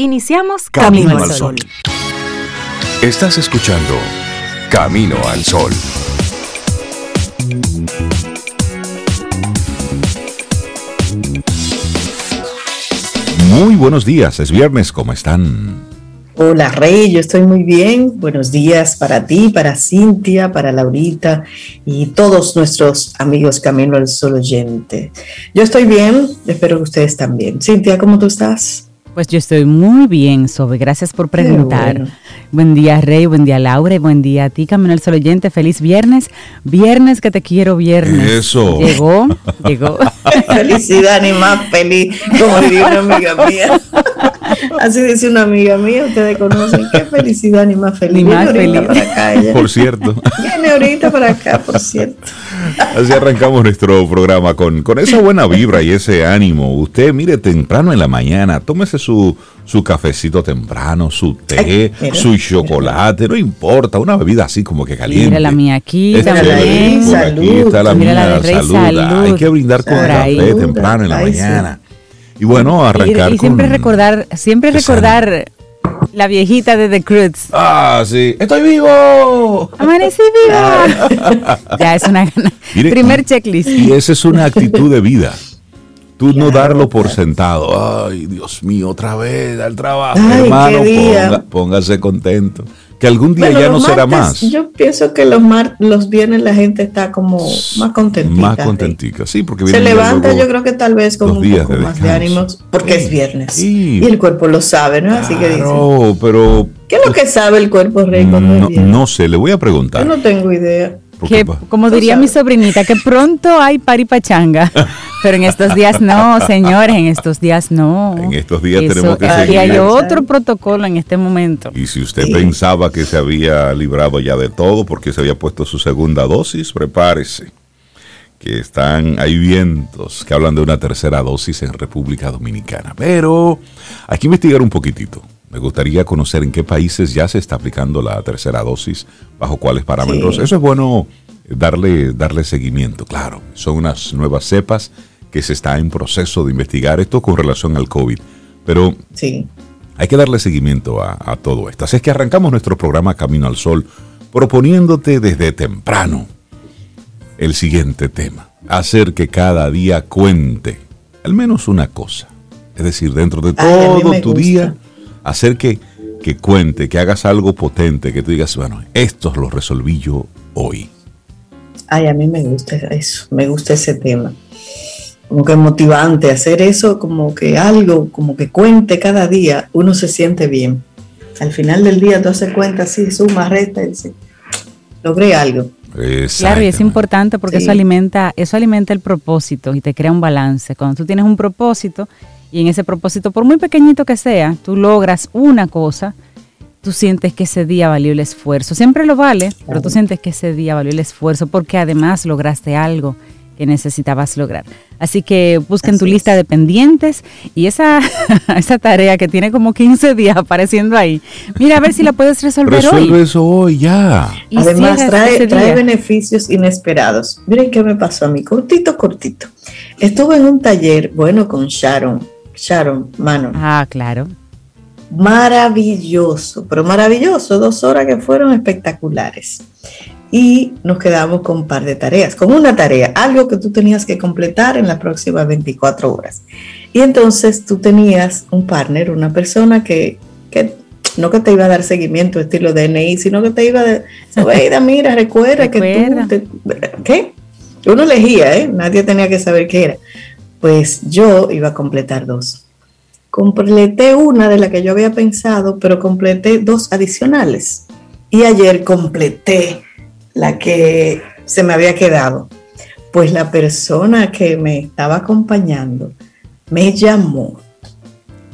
Iniciamos Camino, al Sol. Estás escuchando Camino al Sol. Muy buenos días, es viernes, ¿cómo están? Hola Rey, yo estoy muy bien. Buenos días para ti, para Cintia, para Laurita y todos nuestros amigos Camino al Sol oyente. Yo estoy bien, espero que ustedes también. Cintia, ¿cómo tú estás? Pues yo estoy muy bien, Sobe. Gracias por preguntar. Buen día, Rey. Buen día, Laura. Y buen día a ti, Camino al Sol Oyente. Feliz viernes. Viernes que te quiero, viernes. Eso. Llegó, llegó. Felicidad, ni más feliz, como diría una amiga mía. Así dice una amiga mía, ustedes conocen. Qué felicidad, ni más feliz. Ni más feliz. Para acá ella. Por cierto. Viene ahorita para acá, por cierto. Así arrancamos nuestro programa con, con esa buena vibra y ese ánimo. Usted, mire, temprano en la mañana, tómese su, su cafecito temprano, su té, Ay, su chocolate, no importa, una bebida así como que caliente. Mira la mía aquí Es la Rey, por aquí salud. está la Mira la mía, Rey, salud. salud. Hay que brindar con ahí. café temprano en la Ay, sí. mañana. Y bueno, arrancar y siempre con... recordar, siempre recordar la viejita de The Cruz. Ah, sí. ¡Estoy vivo! Amanecí viva. ya es una gana. Mire, Primer y- checklist. Y esa es una actitud de vida. Tú no darlo por sentado. Ay, Dios mío, otra vez al trabajo. Ay, Hermano, qué día. ponga- póngase contento. Que algún día Bueno, ya no los será martes, más. Yo pienso que los mar, los viernes la gente está como más contentita. Más contentica. Sí, porque Se levanta, yo creo que tal vez con un poco de más de ánimos, porque Sí, es viernes. sí. Y el cuerpo lo sabe, ¿no? Así que dice. Claro, pero ¿Qué es lo que sabe el cuerpo, Rey, cuando no, es viernes? no sé, le voy a Yo preguntar. no tengo idea. Que, como diría mi sobrinita, que pronto hay paripachanga. Pero en estos días no, señores, en estos días no. En estos días Eso- tenemos que aquí seguir. hay otro protocolo en este momento. Y si usted Sí. pensaba que se había librado ya de todo porque se había puesto su segunda dosis, prepárese. Que están, hay vientos que hablan de una tercera dosis en República Dominicana. Pero hay que investigar un poquitito. Me gustaría conocer en qué países ya se está aplicando la tercera dosis, bajo cuáles parámetros. Sí. Eso es bueno darle, darle seguimiento, claro. Son unas nuevas cepas que se está en proceso de investigar esto con relación al COVID. Pero Sí. hay que darle seguimiento a, a todo esto. Así es que arrancamos nuestro programa Camino al Sol proponiéndote desde temprano el siguiente tema. Hacer que cada día cuente al menos una cosa. Es decir, dentro de todo tu gusta. día, hacer que, que cuente, que hagas algo potente, que tú digas, bueno, esto lo resolví yo hoy. Ay, a mí me gusta eso, me gusta ese tema. Como que motivante, hacer eso como que algo, como que cuente cada día, uno se siente bien. Al final del día tú haces cuenta así, suma, resta y dices, logré algo. Claro, y es importante porque Sí. eso alimenta, eso alimenta el propósito y te crea un balance. Cuando tú tienes un propósito y en ese propósito, por muy pequeñito que sea, tú logras una cosa, tú sientes que ese día valió el esfuerzo. Siempre lo vale, pero tú sientes que ese día valió el esfuerzo porque además lograste algo que necesitabas lograr. Así que busquen tu Así lista es. de pendientes y esa, esa tarea que tiene como 15 días apareciendo ahí, mira a ver si la puedes resolver Resuelve hoy. eso hoy, ya. Y Además, trae, trae beneficios inesperados. Miren qué me pasó a mí, cortito, cortito. Estuve en un taller, bueno, con Sharon, Sharon Manon. Ah, claro. maravilloso, pero maravilloso, dos horas que fueron espectaculares. Y nos quedamos con un par de tareas, con una tarea, algo que tú tenías que completar en las próximas 24 horas. Y entonces tú tenías un partner, una persona que, que no que te iba a dar seguimiento estilo DNI, sino que te iba a decir, "Oiga, mira, recuerda, Recuerda. que tú... te- ¿Qué? Uno elegía, ¿eh? Nadie tenía que saber qué era. Pues yo iba a completar dos completé una de la que yo había pensado, pero completé dos adicionales. Y ayer completé la que se me había quedado. Pues la persona que me estaba acompañando me llamó.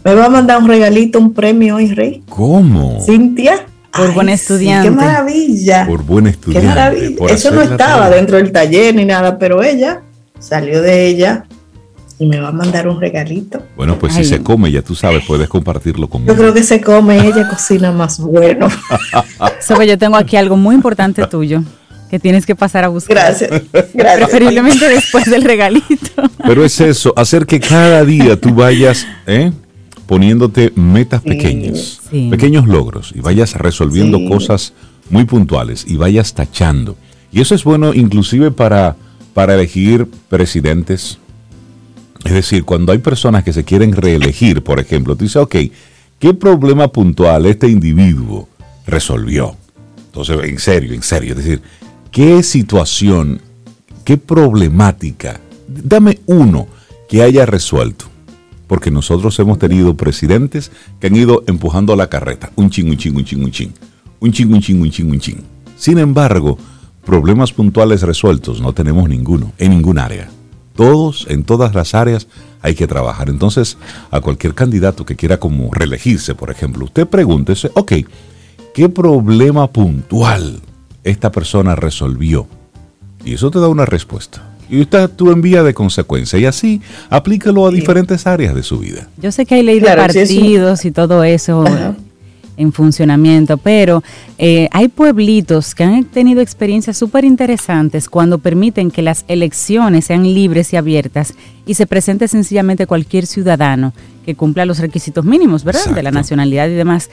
Me va a mandar un regalito, un premio hoy, Rey. ¿Cómo? Cintia. Por buen sí, estudiante. ¡Qué maravilla! Por buen ¡Qué estudiante. maravilla! por Eso no estaba tarea. dentro del taller ni nada, pero ella salió de ella y me va a mandar un regalito. Bueno, pues Ay. si se come, ya tú sabes, puedes compartirlo conmigo. Yo creo que se come, ella cocina más bueno. Sobe, yo tengo aquí algo muy importante tuyo que tienes que pasar a buscar. Gracias. Gracias. Preferiblemente después del regalito. Pero es eso, hacer que cada día tú vayas ¿eh? poniéndote metas pequeñas, pequeños logros, y vayas resolviendo cosas muy puntuales y vayas tachando. Y eso es bueno inclusive para, para elegir presidentes. Es decir, cuando hay personas que se quieren reelegir, por ejemplo, tú dices, ok, ¿qué problema puntual este individuo resolvió? Entonces, en serio, en serio, es decir, ¿qué situación, qué problemática? Dame uno que haya resuelto. Porque nosotros hemos tenido presidentes que han ido empujando la carreta, un ching, un ching, un ching, un ching un ching, un ching, un ching, un ching. Sin embargo, problemas puntuales resueltos no tenemos ninguno, en ningún área. Todos, en todas las áreas, hay que trabajar. Entonces, a cualquier candidato que quiera como reelegirse, por ejemplo, usted pregúntese, ok, ¿qué problema puntual esta persona resolvió? Y eso te da una respuesta. Y usted tú en vía de consecuencia. Y así aplícalo a diferentes áreas de su vida. Yo sé que hay ley de partidos y todo eso en funcionamiento, pero eh, hay pueblitos que han tenido experiencias súper interesantes cuando permiten que las elecciones sean libres y abiertas y se presente sencillamente cualquier ciudadano que cumpla los requisitos mínimos, ¿verdad? De la nacionalidad y demás.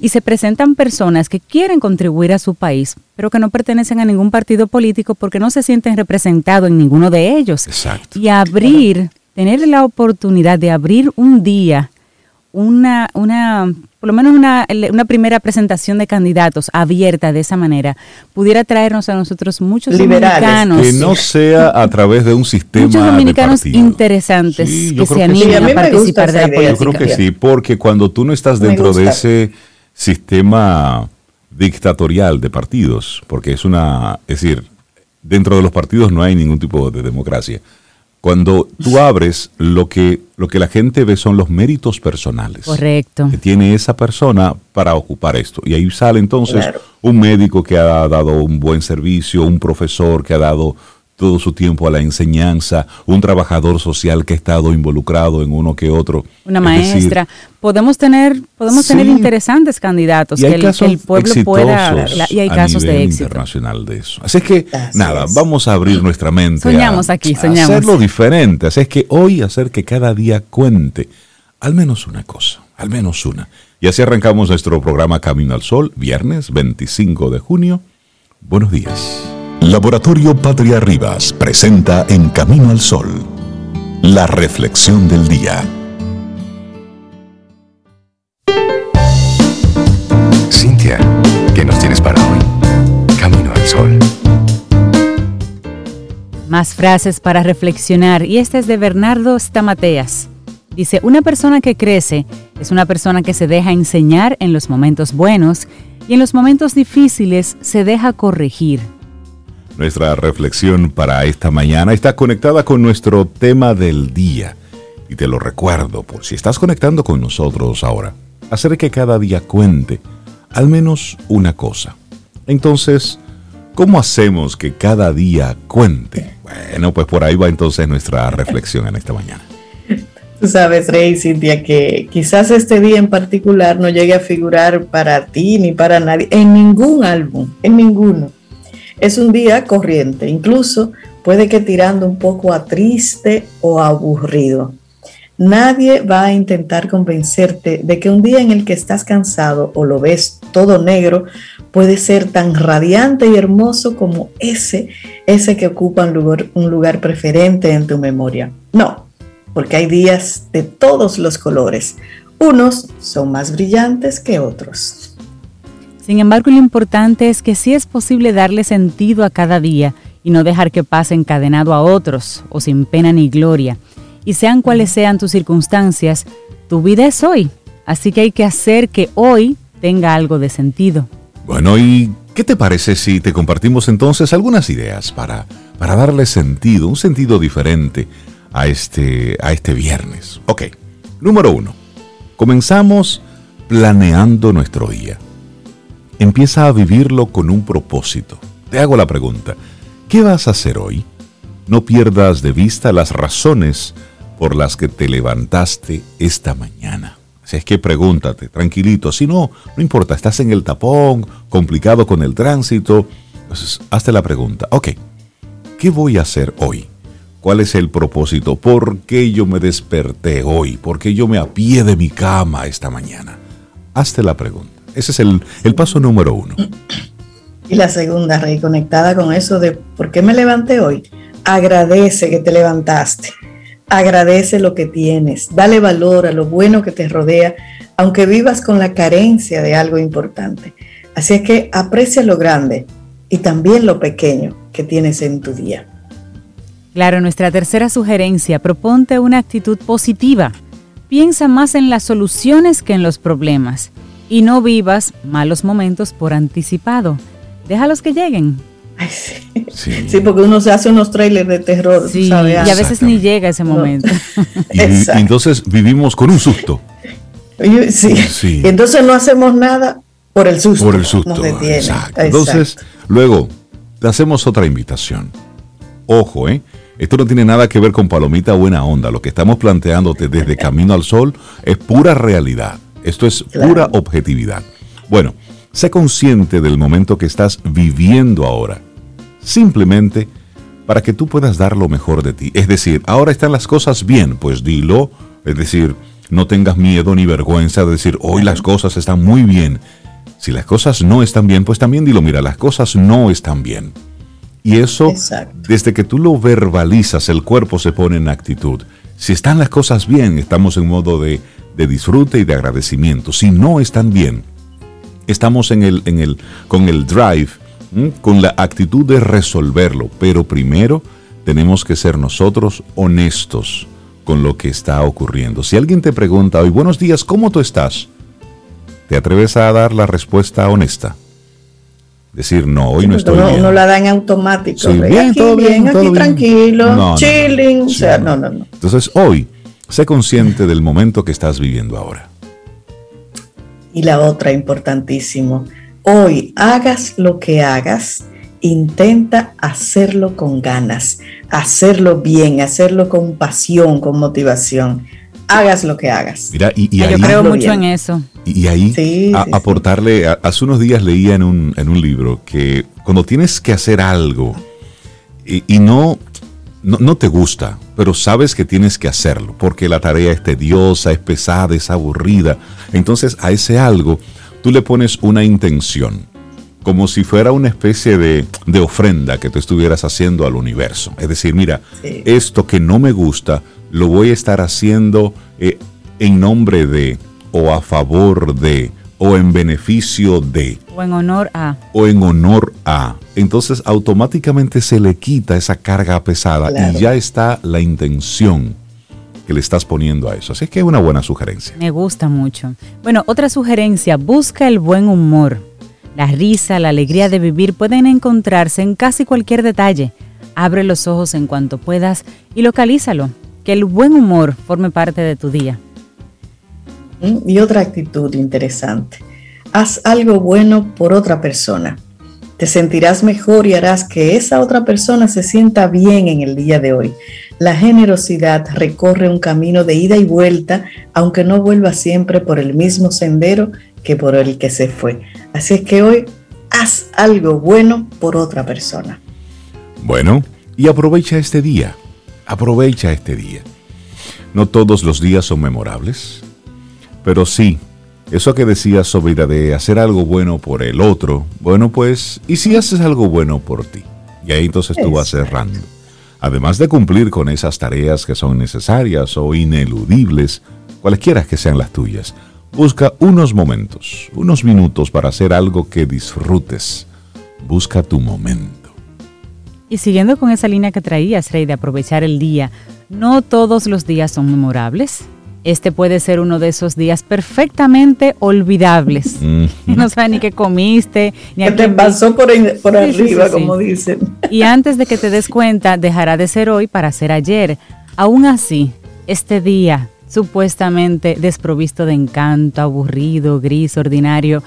Y se presentan personas que quieren contribuir a su país, pero que no pertenecen a ningún partido político porque no se sienten representados en ninguno de ellos. Exacto. Y abrir, tener la oportunidad de abrir un día una, una por lo menos una, una, primera presentación de candidatos abierta de esa manera, pudiera traernos a nosotros muchos dominicanos. Que no sea a través de un sistema. Muchos dominicanos interesantes que se animen a, participar de la política. Yo creo que sí, porque cuando tú no estás dentro de ese sistema dictatorial de partidos, porque es una. Es decir, dentro de los partidos no hay ningún tipo de democracia cuando tú abres, lo que, lo que la gente ve son los méritos personales. Correcto. Que tiene esa persona para ocupar esto. Y ahí sale entonces un médico que ha dado un buen servicio, un profesor que ha dado todo su tiempo a la enseñanza, un trabajador social que ha estado involucrado en uno que otro. Una maestra. podemos tener, podemos tener interesantes candidatos que, el, pueblo pueda y hay casos de éxito internacional de eso. Así es que nada, vamos a abrir nuestra mente. Soñamos aquí, soñamos. hacerlo diferente. Así es que hoy hacer que cada día cuente al menos una cosa, al menos una. Y así arrancamos nuestro programa Camino al Sol, viernes 25 de junio. Buenos días. Laboratorio Patria Rivas presenta En Camino al Sol, la reflexión del día. Cintia, ¿qué nos tienes para hoy? Camino al Sol. Más frases para reflexionar y esta es de Bernardo Stamateas. Dice, una persona que crece es una persona que se deja enseñar en los momentos buenos y en los momentos difíciles se deja corregir. Nuestra reflexión para esta mañana está conectada con nuestro tema del día. Y te lo recuerdo, por si estás conectando con nosotros ahora, hacer que cada día cuente al menos una cosa. Entonces, ¿cómo hacemos que cada día cuente? Bueno, pues por ahí va entonces nuestra reflexión en esta mañana. Tú sabes, Rey, Cintia, que quizás este día en particular no llegue a figurar para ti ni para nadie en ningún álbum, en ninguno es un día corriente, incluso puede que tirando un poco a triste o aburrido. Nadie va a intentar convencerte de que un día en el que estás cansado o lo ves todo negro puede ser tan radiante y hermoso como ese, ese que ocupa un lugar, un lugar preferente en tu memoria. No, porque hay días de todos los colores. Unos son más brillantes que otros. Sin embargo, lo importante es que sí es posible darle sentido a cada día y no dejar que pase encadenado a otros o sin pena ni gloria. Y sean cuales sean tus circunstancias, tu vida es hoy. Así que hay que hacer que hoy tenga algo de sentido. Bueno, ¿y qué te parece si te compartimos entonces algunas ideas para, para darle sentido, un sentido diferente a este, a este viernes? Ok, número uno. Comenzamos planeando nuestro día. Empieza a vivirlo con un propósito. Te hago la pregunta, ¿qué vas a hacer hoy? No pierdas de vista las razones por las que te levantaste esta mañana. Si es que pregúntate, tranquilito, si no, no importa, estás en el tapón, complicado con el tránsito, entonces hazte la pregunta, ok, ¿qué voy a hacer hoy? ¿Cuál es el propósito? ¿Por qué yo me desperté hoy? ¿Por qué yo me apié de mi cama esta mañana? Hazte la pregunta. Ese es el, el paso número uno. Y la segunda, Rey, conectada con eso de ¿por qué me levanté hoy? Agradece que te levantaste. Agradece lo que tienes. Dale valor a lo bueno que te rodea, aunque vivas con la carencia de algo importante. Así es que aprecia lo grande y también lo pequeño que tienes en tu día. Claro, nuestra tercera sugerencia, proponte una actitud positiva. Piensa más en las soluciones que en los problemas y no vivas malos momentos por anticipado. Déjalos que lleguen. Ay, sí. Sí. porque uno se hace unos trailers de terror, Sí, ¿sabes? y a veces ni llega ese momento. Y, entonces vivimos con un susto. Sí. Sí. Y entonces no hacemos nada por el susto. Por el susto. Nos detiene. Exacto. Exacto. Entonces, luego, te hacemos otra invitación. Ojo, ¿eh? Esto no tiene nada que ver con palomita buena onda. Lo que estamos planteándote desde Camino al Sol es pura realidad. Esto es Claro. pura objetividad. Bueno, sé consciente del momento que estás viviendo ahora. Simplemente para que tú puedas dar lo mejor de ti. Es decir, ahora están las cosas bien, pues dilo. Es decir, no tengas miedo ni vergüenza de decir, hoy las cosas están muy bien. Si las cosas no están bien, pues también dilo, mira, las cosas no están bien. Y eso, Exacto. desde que tú lo verbalizas, el cuerpo se pone en actitud. Si están las cosas bien, estamos en modo de, de disfrute y de agradecimiento. Si no están bien, estamos en el, en el, con el drive, con la actitud de resolverlo. Pero primero tenemos que ser nosotros honestos con lo que está ocurriendo. Si alguien te pregunta hoy, buenos días, ¿cómo tú estás? ¿Te atreves a dar la respuesta honesta? Decir, no, hoy no estoy uno, bien. uno la da en automático. Sí, bien, aquí todo bien, aquí todo bien. tranquilo, No, no, no. chilling. O sea, no, no, no. Entonces hoy, sé consciente del momento que estás viviendo ahora. Y la otra, importantísimo. Hoy, hagas lo que hagas, intenta hacerlo con ganas, hacerlo bien, hacerlo con pasión, con motivación. Hagas lo que hagas. Mira, y, y Ah, ahí, Yo creo mucho bien. en eso. y ahí Sí, a- sí, sí. aportarle, a- hace unos días leía en un, en un libro que cuando tienes que hacer algo y, y no, no, no te gusta, pero sabes que tienes que hacerlo, porque la tarea es tediosa, es pesada, es aburrida, entonces a ese algo tú le pones una intención, como si fuera una especie de, de ofrenda que tú estuvieras haciendo al universo. Es decir, mira, Sí. esto que no me gusta, lo voy a estar haciendo eh, en nombre de, o a favor de, o en beneficio de, O en honor a. o en honor a. Entonces automáticamente se le quita esa carga pesada Claro. y ya está la intención que le estás poniendo a eso. Así que es una buena sugerencia. Me gusta mucho. Bueno, otra sugerencia, busca el buen humor. La risa, la alegría de vivir pueden encontrarse en casi cualquier detalle. Abre los ojos en cuanto puedas y localízalo. Que el buen humor forme parte de tu día. Y otra actitud interesante. Haz algo bueno por otra persona. Te sentirás mejor y harás que esa otra persona se sienta bien en el día de hoy. La generosidad recorre un camino de ida y vuelta, aunque no vuelva siempre por el mismo sendero que por el que se fue. Así es que hoy haz algo bueno por otra persona. Bueno, y aprovecha este día. Aprovecha este día. No todos los días son memorables, pero sí, eso que decías sobre de hacer algo bueno por el otro, bueno pues, ¿y si haces algo bueno por ti? Y ahí entonces tú vas cerrando. Además de cumplir con esas tareas que son necesarias o ineludibles, cualesquiera que sean las tuyas, busca unos momentos, unos minutos para hacer algo que disfrutes. Busca tu momento. Y siguiendo con esa línea que traías, Rey, de aprovechar el día, no todos los días son memorables. Este puede ser uno de esos días perfectamente olvidables. Mm. No sabes ni qué comiste, ni Que a te pasó por, en- por Sí, sí, arriba, sí, sí. como dicen. Y antes de que te des cuenta, dejará de ser hoy para ser ayer. Aún así, este día, supuestamente desprovisto de encanto, aburrido, gris, ordinario,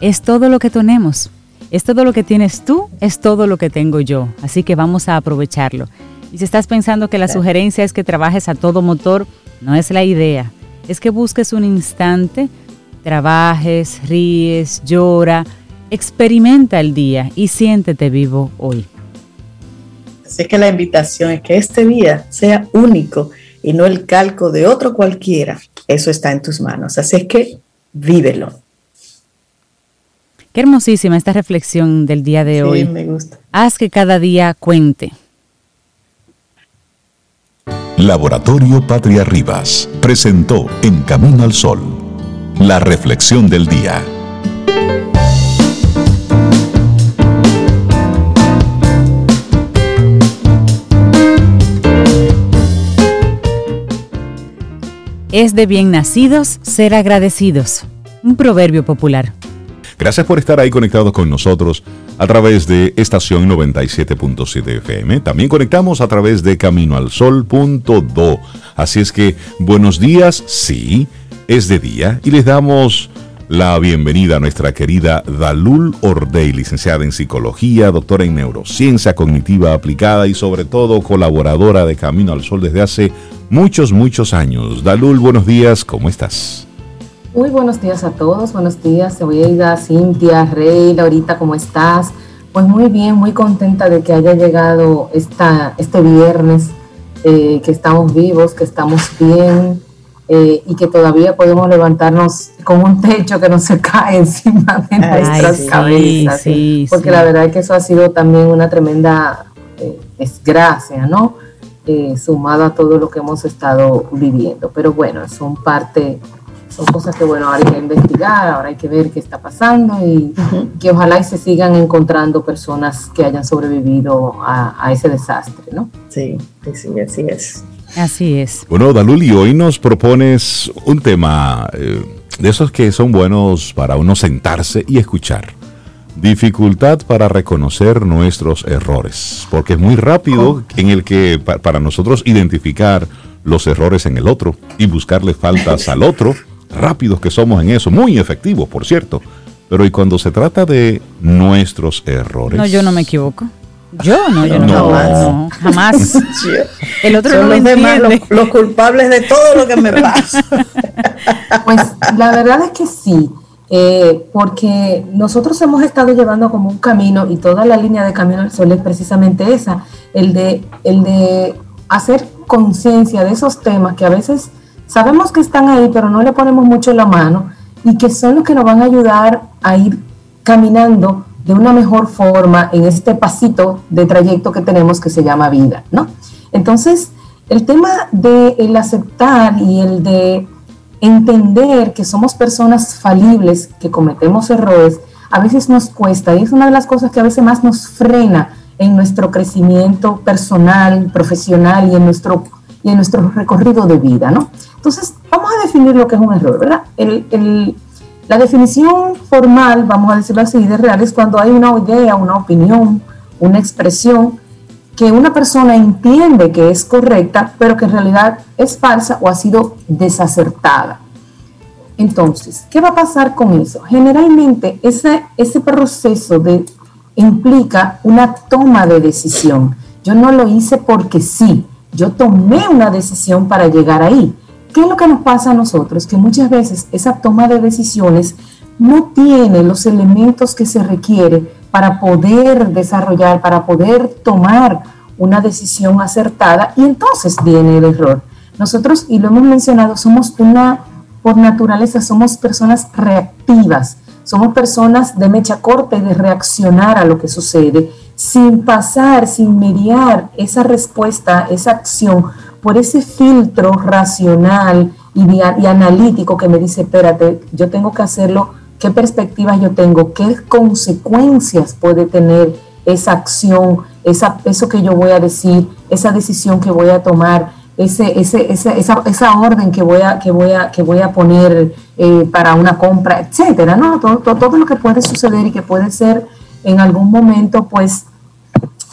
es todo lo que tenemos. Es todo lo que tienes tú, es todo lo que tengo yo. Así que vamos a aprovecharlo. Y si estás pensando que la sugerencia es que trabajes a todo motor, no es la idea. Es que busques un instante, trabajes, ríes, llora, experimenta el día y siéntete vivo hoy. Así es que la invitación es que este día sea único y no el calco de otro cualquiera. Eso está en tus manos. Así es que vívelo. Qué hermosísima esta reflexión del día de Sí, hoy. me gusta. Haz que cada día cuente. Laboratorio Patria Rivas presentó En Camino al Sol, la reflexión del día. Es de bien nacidos ser agradecidos. Un proverbio popular. Gracias por estar ahí conectados con nosotros a través de estación 97.7 FM. También conectamos a través de caminoalsol.do. Así es que buenos días, sí, es de día y les damos la bienvenida a nuestra querida Dalul Ordey, licenciada en psicología, doctora en neurociencia cognitiva aplicada y sobre todo colaboradora de Camino al Sol desde hace muchos, muchos años. Dalul, buenos días, ¿cómo estás? Muy buenos días a todos, buenos días, Cebollida, Cintia, Rey, Laurita, ¿cómo estás? Pues muy bien, muy contenta de que haya llegado esta, este viernes, eh, que estamos vivos, que estamos bien eh, y que todavía podemos levantarnos con un techo que no se cae encima de Ay, nuestras sí, cabezas. sí, porque sí. la verdad es que eso ha sido también una tremenda eh, desgracia, ¿no? Eh, sumado a todo lo que hemos estado viviendo. Pero bueno, son parte son cosas que bueno, ahora hay que investigar, ahora hay que ver qué está pasando y Ujú. que ojalá y se sigan encontrando personas que hayan sobrevivido a, a ese desastre, ¿no? Sí, sí, sí, así es. Así es. Bueno, Dalul, y hoy nos propones un tema eh, de esos que son buenos para uno sentarse y escuchar. Dificultad para reconocer nuestros errores, porque es muy rápido en el que pa- para nosotros identificar los errores en el otro y buscarle faltas al otro, rápidos que somos en eso, muy efectivos, por cierto. Pero y cuando se trata de nuestros errores, No, yo no me equivoco. Yo no, yo no, No. no, jamás. El otro Son no lo los demás los culpables de todo lo que me pasa. Pues la verdad es que sí, eh, porque nosotros hemos estado llevando como un camino y toda la línea de Camino al Sol es precisamente esa, el de, el de hacer conciencia de esos temas que a veces sabemos que están ahí, pero no le ponemos mucho la mano y que son los que nos van a ayudar a ir caminando de una mejor forma en este pasito de trayecto que tenemos que se llama vida, ¿no? Entonces, el tema de el aceptar y el de entender que somos personas falibles, que cometemos errores, a veces nos cuesta y es una de las cosas que a veces más nos frena en nuestro crecimiento personal, profesional y en nuestro, y en nuestro recorrido de vida, ¿no? Entonces, vamos a definir lo que es un error, ¿verdad? La definición formal, vamos a decirlo así, de real es cuando hay una idea, una opinión, una expresión que una persona entiende que es correcta, pero que en realidad es falsa o ha sido desacertada. Entonces, ¿qué va a pasar con eso? Generalmente ese, ese proceso de, implica una toma de decisión. Yo no lo hice porque sí, yo tomé una decisión para llegar ahí. ¿Qué es lo que nos pasa a nosotros? Que muchas veces esa toma de decisiones no tiene los elementos que se requiere para poder desarrollar, para poder tomar una decisión acertada y entonces viene el error. Nosotros, y lo hemos mencionado, somos una, por naturaleza, somos personas reactivas, somos personas de mecha corta y de reaccionar a lo que sucede sin pasar, sin mediar esa respuesta, esa acción por ese filtro racional y, analítico que me dice, espérate, yo tengo que hacerlo, qué perspectivas yo tengo, qué consecuencias puede tener esa acción, esa, eso que yo voy a decir, esa decisión que voy a tomar, ese, ese- esa, esa orden que voy a, que voy a, que voy a poner eh, para una compra, etcétera, ¿no? Todo, todo, todo lo que puede suceder y que puede ser en algún momento, pues,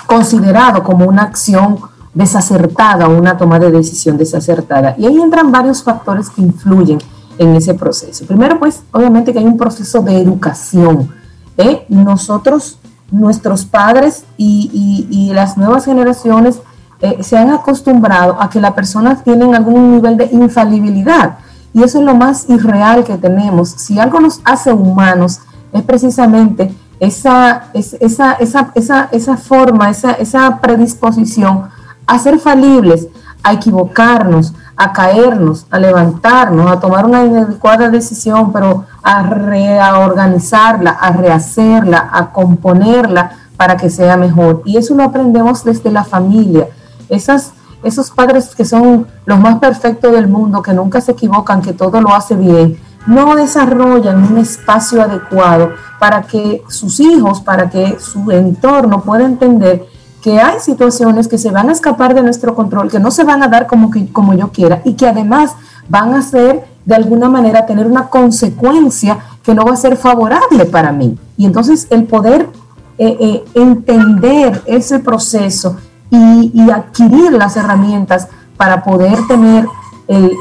considerado como una acción desacertada una toma de decisión desacertada. Y ahí entran varios factores que influyen en ese proceso. Primero, pues, obviamente que hay un proceso de educación. ¿eh? Nosotros, nuestros padres y las nuevas generaciones eh, se han acostumbrado a que las personas tienen algún nivel de infalibilidad. Y eso es lo más irreal que tenemos. Si algo nos hace humanos, es precisamente esa, esa, esa, esa, forma, esa, predisposición a ser falibles, a equivocarnos, a caernos, a levantarnos, a tomar una adecuada decisión, pero a reorganizarla, a rehacerla, a componerla para que sea mejor. Y eso lo aprendemos desde la familia. Esas, esos padres que son los más perfectos del mundo, que nunca se equivocan, que todo lo hace bien, no desarrollan un espacio adecuado para que sus hijos, para que su entorno pueda entender que hay situaciones que se van a escapar de nuestro control, que no se van a dar como, que, como yo quiera y que además van a ser de alguna manera tener una consecuencia que no va a ser favorable para mí. Y entonces el poder eh, eh, entender ese proceso y, adquirir las herramientas para poder tener el,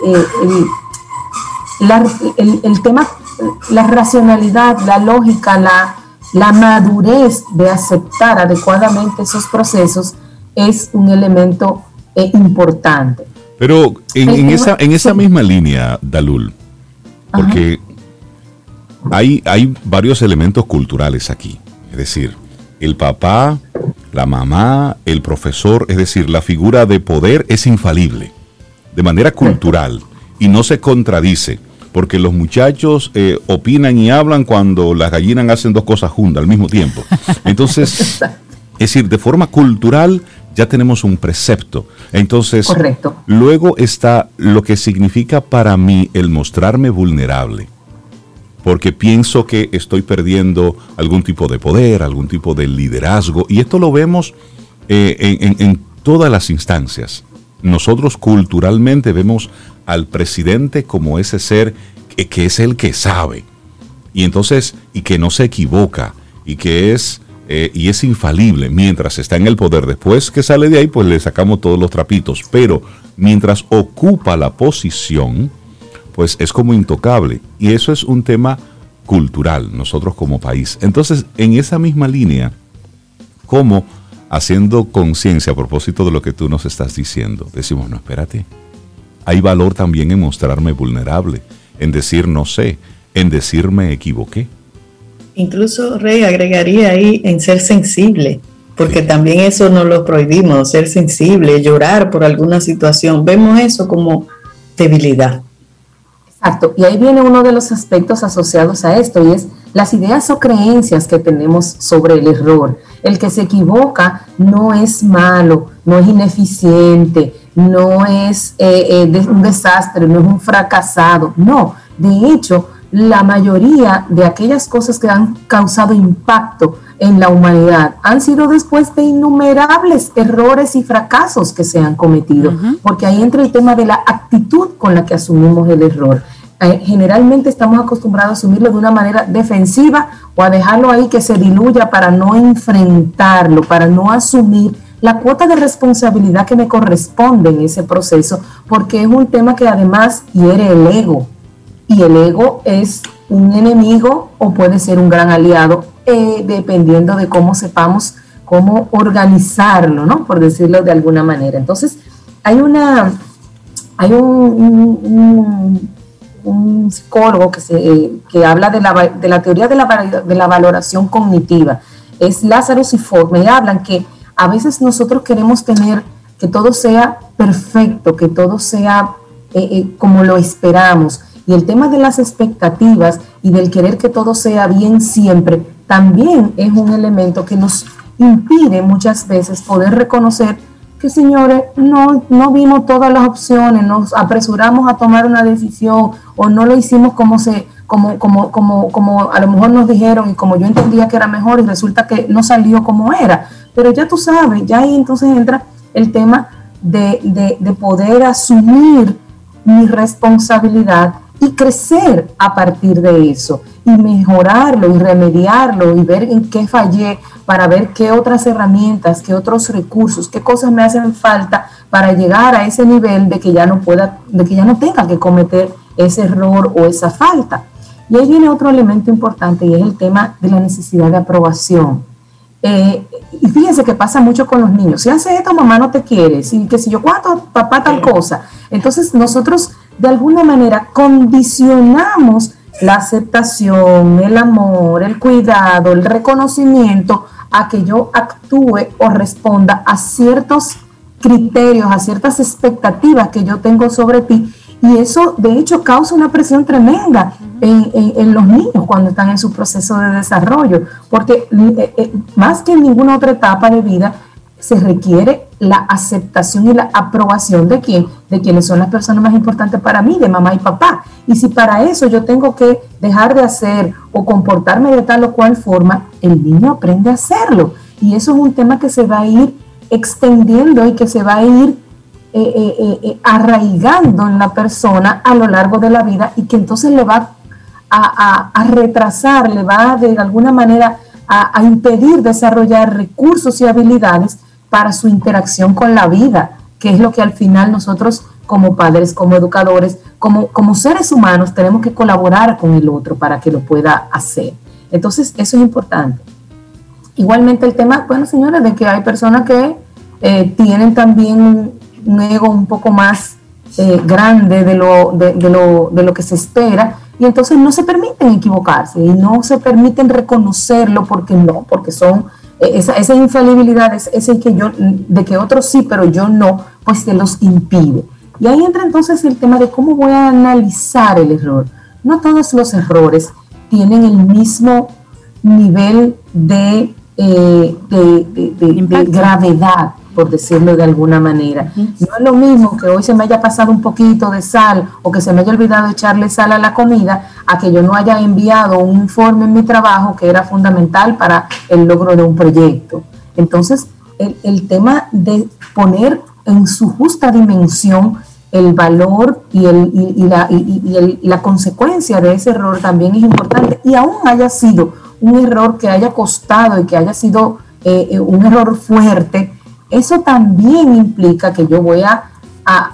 tema, la racionalidad, la lógica, la, la madurez de aceptar adecuadamente esos procesos es un elemento eh, importante. Pero en, esa, en esa misma línea, Dalul, porque hay, hay varios elementos culturales aquí. Es decir, el papá, la mamá, el profesor, es decir, la figura de poder es infalible, de manera cultural, y no se contradice porque los muchachos eh, opinan y hablan cuando las gallinas hacen dos cosas juntas al mismo tiempo. Entonces, es decir, de forma cultural ya tenemos un precepto. Entonces, luego está lo que significa para mí el mostrarme vulnerable. Porque pienso que estoy perdiendo algún tipo de poder, algún tipo de liderazgo. Y esto lo vemos eh, en todas las instancias. Nosotros culturalmente vemos al presidente como ese ser que, es el que sabe. Y entonces, y que no se equivoca, y que es, eh, y es infalible mientras está en el poder. Después que sale de ahí, pues le sacamos todos los trapitos. Pero mientras ocupa la posición, pues es como intocable. Y eso es un tema cultural, nosotros como país. Entonces, en esa misma línea, como haciendo conciencia a propósito de lo que tú nos estás diciendo, decimos, no, espérate, hay valor también en mostrarme vulnerable, en decir no sé, en decir me equivoqué. Incluso Rey agregaría ahí en ser sensible, porque también eso no lo prohibimos, ser sensible, llorar por alguna situación. Vemos eso como debilidad. Exacto, y ahí viene uno de los aspectos asociados a esto, y es las ideas o creencias que tenemos sobre el error. El que se equivoca no es malo, no es ineficiente, no es eh, eh, un desastre, no es un fracasado, no. De hecho, la mayoría de aquellas cosas que han causado impacto en la humanidad han sido después de innumerables errores y fracasos que se han cometido, porque ahí entra el tema de la actitud con la que asumimos el error. Eh, generalmente estamos acostumbrados a asumirlo de una manera defensiva o a dejarlo ahí que se diluya para no enfrentarlo, para no asumir la cuota de responsabilidad que me corresponde en ese proceso, porque es un tema que además hiere el ego. Y el ego es un enemigo o puede ser un gran aliado, eh, dependiendo de cómo sepamos cómo organizarlo, ¿no? Por decirlo de alguna manera. Entonces, hay una, hay un, un, psicólogo que, se, que habla de la, de la teoría de la, de la valoración cognitiva. Es Lázaro y hablan que a veces nosotros queremos tener que todo sea perfecto, que todo sea eh, eh, como lo esperamos. Y el tema de las expectativas y del querer que todo sea bien siempre también es un elemento que nos impide muchas veces poder reconocer que, señores, no, no vimos todas las opciones, nos apresuramos a tomar una decisión o no lo hicimos como se, como, como, como, como a lo mejor nos dijeron y como yo entendía que era mejor y resulta que no salió como era. Pero ya tú sabes, ya ahí entonces entra el tema de, poder asumir mi responsabilidad y crecer a partir de eso y mejorarlo y remediarlo y ver en qué fallé para ver qué otras herramientas, qué otros recursos, qué cosas me hacen falta para llegar a ese nivel de que ya no pueda, de que ya no tenga que cometer ese error o esa falta. Y ahí viene otro elemento importante y es el tema de la necesidad de aprobación. Eh, y fíjense que pasa mucho con los niños. Si hace esto, mamá no te quiere. Si, que si yo cuánto, papá tal cosa. Entonces nosotros de alguna manera condicionamos la aceptación, el amor, el cuidado, el reconocimiento a que yo actúe o responda a ciertos criterios, a ciertas expectativas que yo tengo sobre ti. Y eso, de hecho, causa una presión tremenda en, los niños cuando están en su proceso de desarrollo, porque eh, eh, más que en ninguna otra etapa de vida, se requiere la aceptación y la aprobación de quién, de quienes son las personas más importantes para mí, de mamá y papá. Y si para eso yo tengo que dejar de hacer o comportarme de tal o cual forma, el niño aprende a hacerlo. Y eso es un tema que se va a ir extendiendo y que se va a ir eh, eh, eh, arraigando en la persona a lo largo de la vida y que entonces le va a, a retrasar, le va de alguna manera a impedir desarrollar recursos y habilidades para su interacción con la vida, que es lo que al final nosotros como padres, como educadores, como, como seres humanos tenemos que colaborar con el otro para que lo pueda hacer. Entonces, eso es importante. Igualmente el tema, bueno, señores, de que hay personas que eh, tienen también un ego un poco más eh, grande de lo, de, lo, de lo que se espera y entonces no se permiten equivocarse y no se permiten reconocerlo porque no, porque son esa, esa infalibilidad, es ese que yo, de que otros sí, pero yo no, pues se los impide. Y ahí entra entonces el tema de cómo voy a analizar el error. No todos los errores tienen el mismo nivel de, eh, de gravedad por decirlo de alguna manera. No es lo mismo que hoy se me haya pasado un poquito de sal o que se me haya olvidado echarle sal a la comida, a que yo no haya enviado un informe en mi trabajo que era fundamental para el logro de un proyecto. Entonces, el, tema de poner en su justa dimensión el valor y, el, y, la, y, la, consecuencia de ese error también es importante. Y aún haya sido un error que haya costado y que haya sido eh, eh, un error fuerte, eso también implica que yo voy a,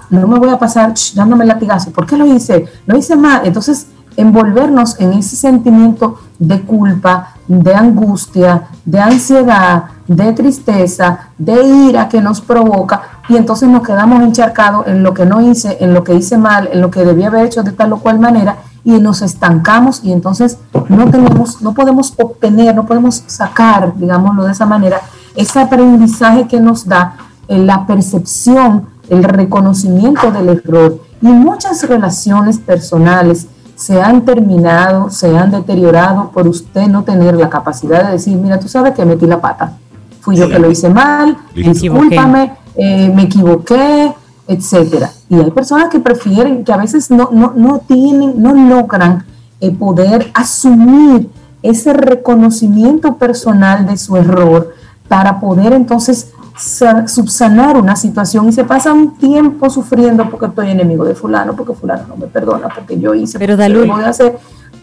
no me voy a pasar dándome latigazo. ¿Por qué lo hice? Lo hice mal. Entonces, envolvernos en ese sentimiento de culpa, de angustia, de ansiedad, de tristeza, de ira que nos provoca y entonces nos quedamos encharcados en lo que no hice, en lo que hice mal, en lo que debía haber hecho de tal o cual manera y nos estancamos y entonces no tenemos, no podemos obtener, no podemos sacar, digámoslo de esa manera, ese aprendizaje que nos da en la percepción, el reconocimiento del error. Y muchas relaciones personales se han terminado, se han deteriorado por usted no tener la capacidad de decir, mira, tú sabes que metí la pata. Fui yo que lo hice mal, discúlpame, eh, me equivoqué, etcétera. Y hay personas que prefieren, que a veces no, no, tienen, no logran eh, poder asumir ese reconocimiento personal de su error para poder entonces subsanar una situación y se pasa un tiempo sufriendo porque estoy enemigo de fulano, porque fulano no me perdona, porque yo hice, pero voy a hacer,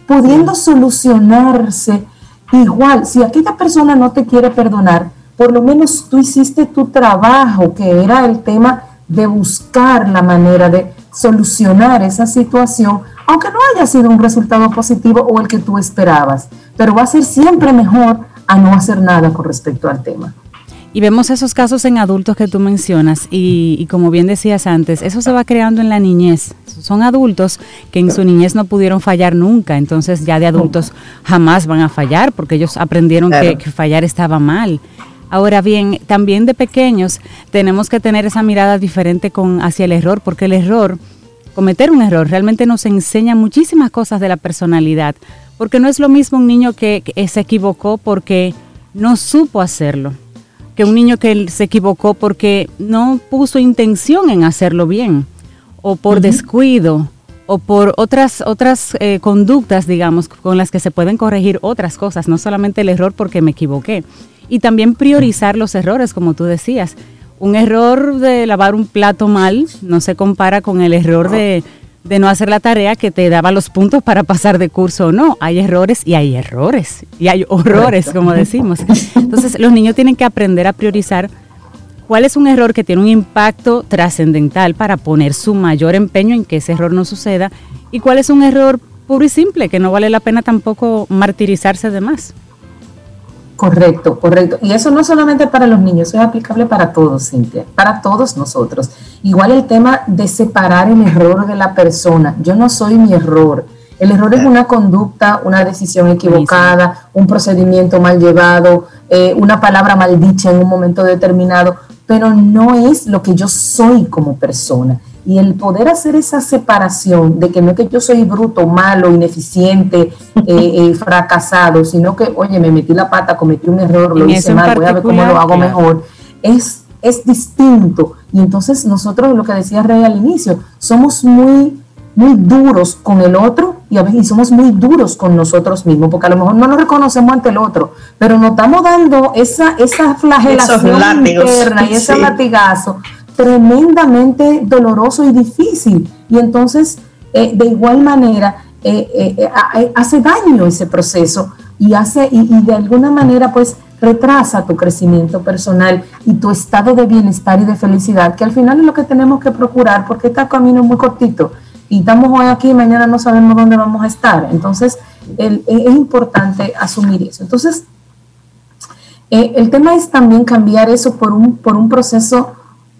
pudiendo solucionarse igual, si aquella persona no te quiere perdonar, por lo menos tú hiciste tu trabajo, que era el tema de buscar la manera de solucionar esa situación, aunque no haya sido un resultado positivo o el que tú esperabas, pero va a ser siempre mejor a no hacer nada con respecto al tema. Y vemos esos casos en adultos que tú mencionas y, como bien decías antes, eso se va creando en la niñez. Son adultos que en su niñez no pudieron fallar nunca, entonces ya de adultos jamás van a fallar porque ellos aprendieron que, fallar estaba mal. Ahora bien, también de pequeños tenemos que tener esa mirada diferente con hacia el error, porque el error, cometer un error, realmente nos enseña muchísimas cosas de la personalidad porque no es lo mismo un niño que, se equivocó porque no supo hacerlo, que un niño que se equivocó porque no puso intención en hacerlo bien, o por descuido, o por otras, otras eh, conductas, digamos, con las que se pueden corregir otras cosas, no solamente el error porque me equivoqué. Y también priorizar los errores, como tú decías. Un error de lavar un plato mal no se compara con el error de de no hacer la tarea que te daba los puntos para pasar de curso o no. Hay errores y hay errores y hay horrores, como decimos. Entonces, los niños tienen que aprender a priorizar cuál es un error que tiene un impacto trascendental para poner su mayor empeño en que ese error no suceda y cuál es un error puro y simple que no vale la pena tampoco martirizarse de más. Correcto, correcto. Y eso no solamente para los niños, eso es aplicable para todos, Cintia, para todos nosotros. Igual el tema de separar el error de la persona. Yo no soy mi error. El error es una conducta, una decisión equivocada, un procedimiento mal llevado, eh, una palabra mal dicha en un momento determinado, pero no es lo que yo soy como persona. Y el poder hacer esa separación de que no es que yo soy bruto, malo, ineficiente, eh, eh, fracasado, sino que, oye, me metí la pata, cometí un error, lo hice mal, voy a ver cómo lo hago mejor, es, es distinto. Y entonces nosotros, lo que decía Rey al inicio, somos muy, muy duros con el otro y a veces somos muy duros con nosotros mismos, porque a lo mejor no nos reconocemos ante el otro, pero nos estamos dando esa, esa flagelación interna y ese latigazo tremendamente doloroso y difícil. Y entonces, eh, de igual manera, eh, eh, hace daño ese proceso y, hace, y, de alguna manera, pues, retrasa tu crecimiento personal y tu estado de bienestar y de felicidad, que al final es lo que tenemos que procurar, porque este camino es muy cortito y estamos hoy aquí y mañana no sabemos dónde vamos a estar. Entonces, es importante asumir eso. Entonces, el tema es también cambiar eso por un, por un proceso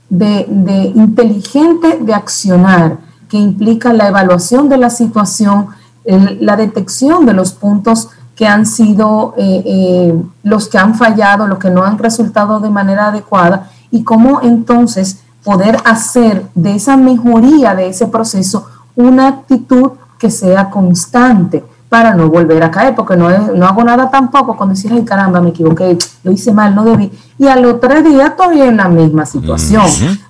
de, inteligente de accionar, que implica la evaluación de la situación, la detección de los puntos que han sido eh, eh, los que han fallado, los que no han resultado de manera adecuada y cómo entonces poder hacer de esa mejoría de ese proceso una actitud que sea constante para no volver a caer, porque no, no hago nada tampoco con decir, ay caramba, me equivoqué, lo hice mal, no debí. Y al otro día estoy en la misma situación,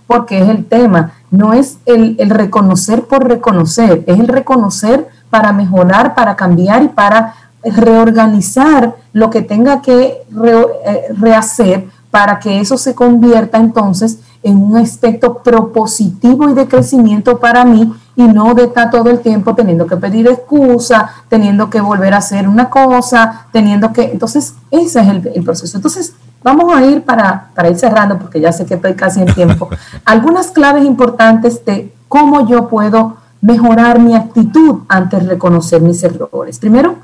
porque es el tema, no es el, reconocer por reconocer, es el reconocer para mejorar, para cambiar y para reorganizar lo que tenga que eh, rehacer para que eso se convierta entonces en un aspecto propositivo y de crecimiento para mí y no de estar todo el tiempo teniendo que pedir excusa, teniendo que volver a hacer una cosa, teniendo que... Entonces, ese es el, proceso. Entonces, vamos a ir para, para, ir cerrando, porque ya sé que estoy casi en tiempo, algunas claves importantes de cómo yo puedo mejorar mi actitud ante reconocer mis errores. Primero,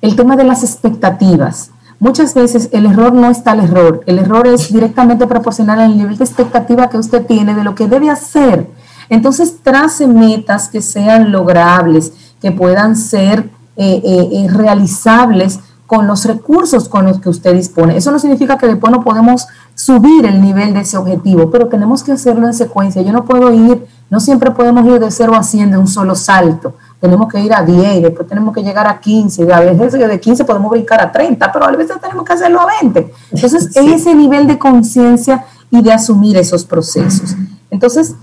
el tema de las expectativas. Muchas veces el error no está el error, el error es directamente proporcional al nivel de expectativa que usted tiene de lo que debe hacer entonces, trace metas que sean logrables, que puedan ser eh, eh, eh, realizables con los recursos con los que usted dispone. Eso no significa que después no podemos subir el nivel de ese objetivo, pero tenemos que hacerlo en secuencia. Yo no puedo ir, no siempre podemos ir de 0 a 100 de un solo salto. Tenemos que ir a 10 y después tenemos que llegar a 15. Y a veces de 15 podemos brincar a 30, pero a veces tenemos que hacerlo a 20. Entonces, ese nivel de conciencia y de asumir esos procesos. Entonces,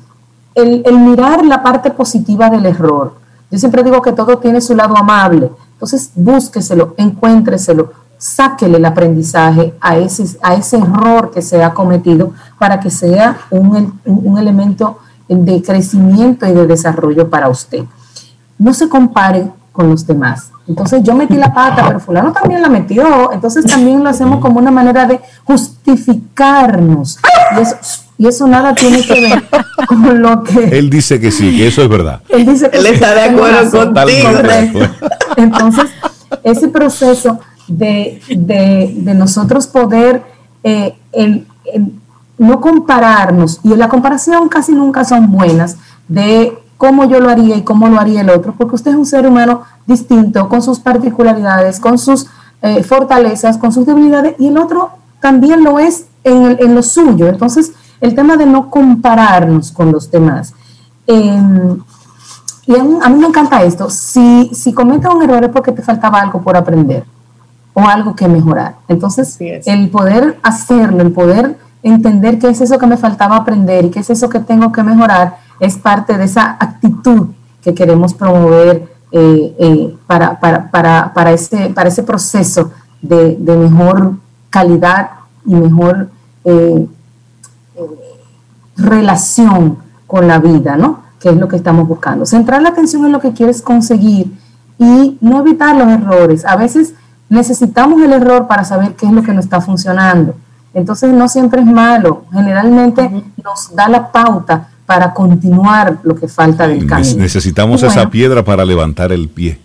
el, mirar la parte positiva del error. Yo siempre digo que todo tiene su lado amable. Entonces, búsqueselo, encuéntreselo, sáquele el aprendizaje a ese, a ese error que se ha cometido para que sea un, un elemento de crecimiento y de desarrollo para usted. No se compare con los demás. Entonces yo metí la pata, pero fulano también la metió. Entonces también lo hacemos como una manera de justificarnos. Y eso, y eso nada tiene que ver con lo que... Él dice que sí, que eso es verdad. Él dice que Él está de acuerdo contigo. Entonces, ese proceso de, nosotros poder eh, no compararnos, y en la comparación casi nunca son buenas, de cómo yo lo haría y cómo lo haría el otro, porque usted es un ser humano distinto, con sus particularidades, con sus eh, fortalezas, con sus debilidades, y el otro también lo es en, en lo suyo. Entonces, el tema de no compararnos con los demás. Em, y a mí, me encanta esto, si, si cometes un error es porque te faltaba algo por aprender o algo que mejorar. Entonces, el poder hacerlo, el poder entender qué es eso que me faltaba aprender y qué es eso que tengo que mejorar, es parte de esa actitud que queremos promover eh, eh, para, para, para, para, ese, para ese proceso de, de mejor calidad y mejor eh, relación con la vida, ¿no? Que es lo que estamos buscando. Centrar la atención en lo que quieres conseguir y no evitar los errores. A veces necesitamos el error para saber qué es lo que no está funcionando. Entonces no siempre es malo, generalmente nos da la pauta para continuar lo que falta del camino. Necesitamos esa piedra para levantar el pie.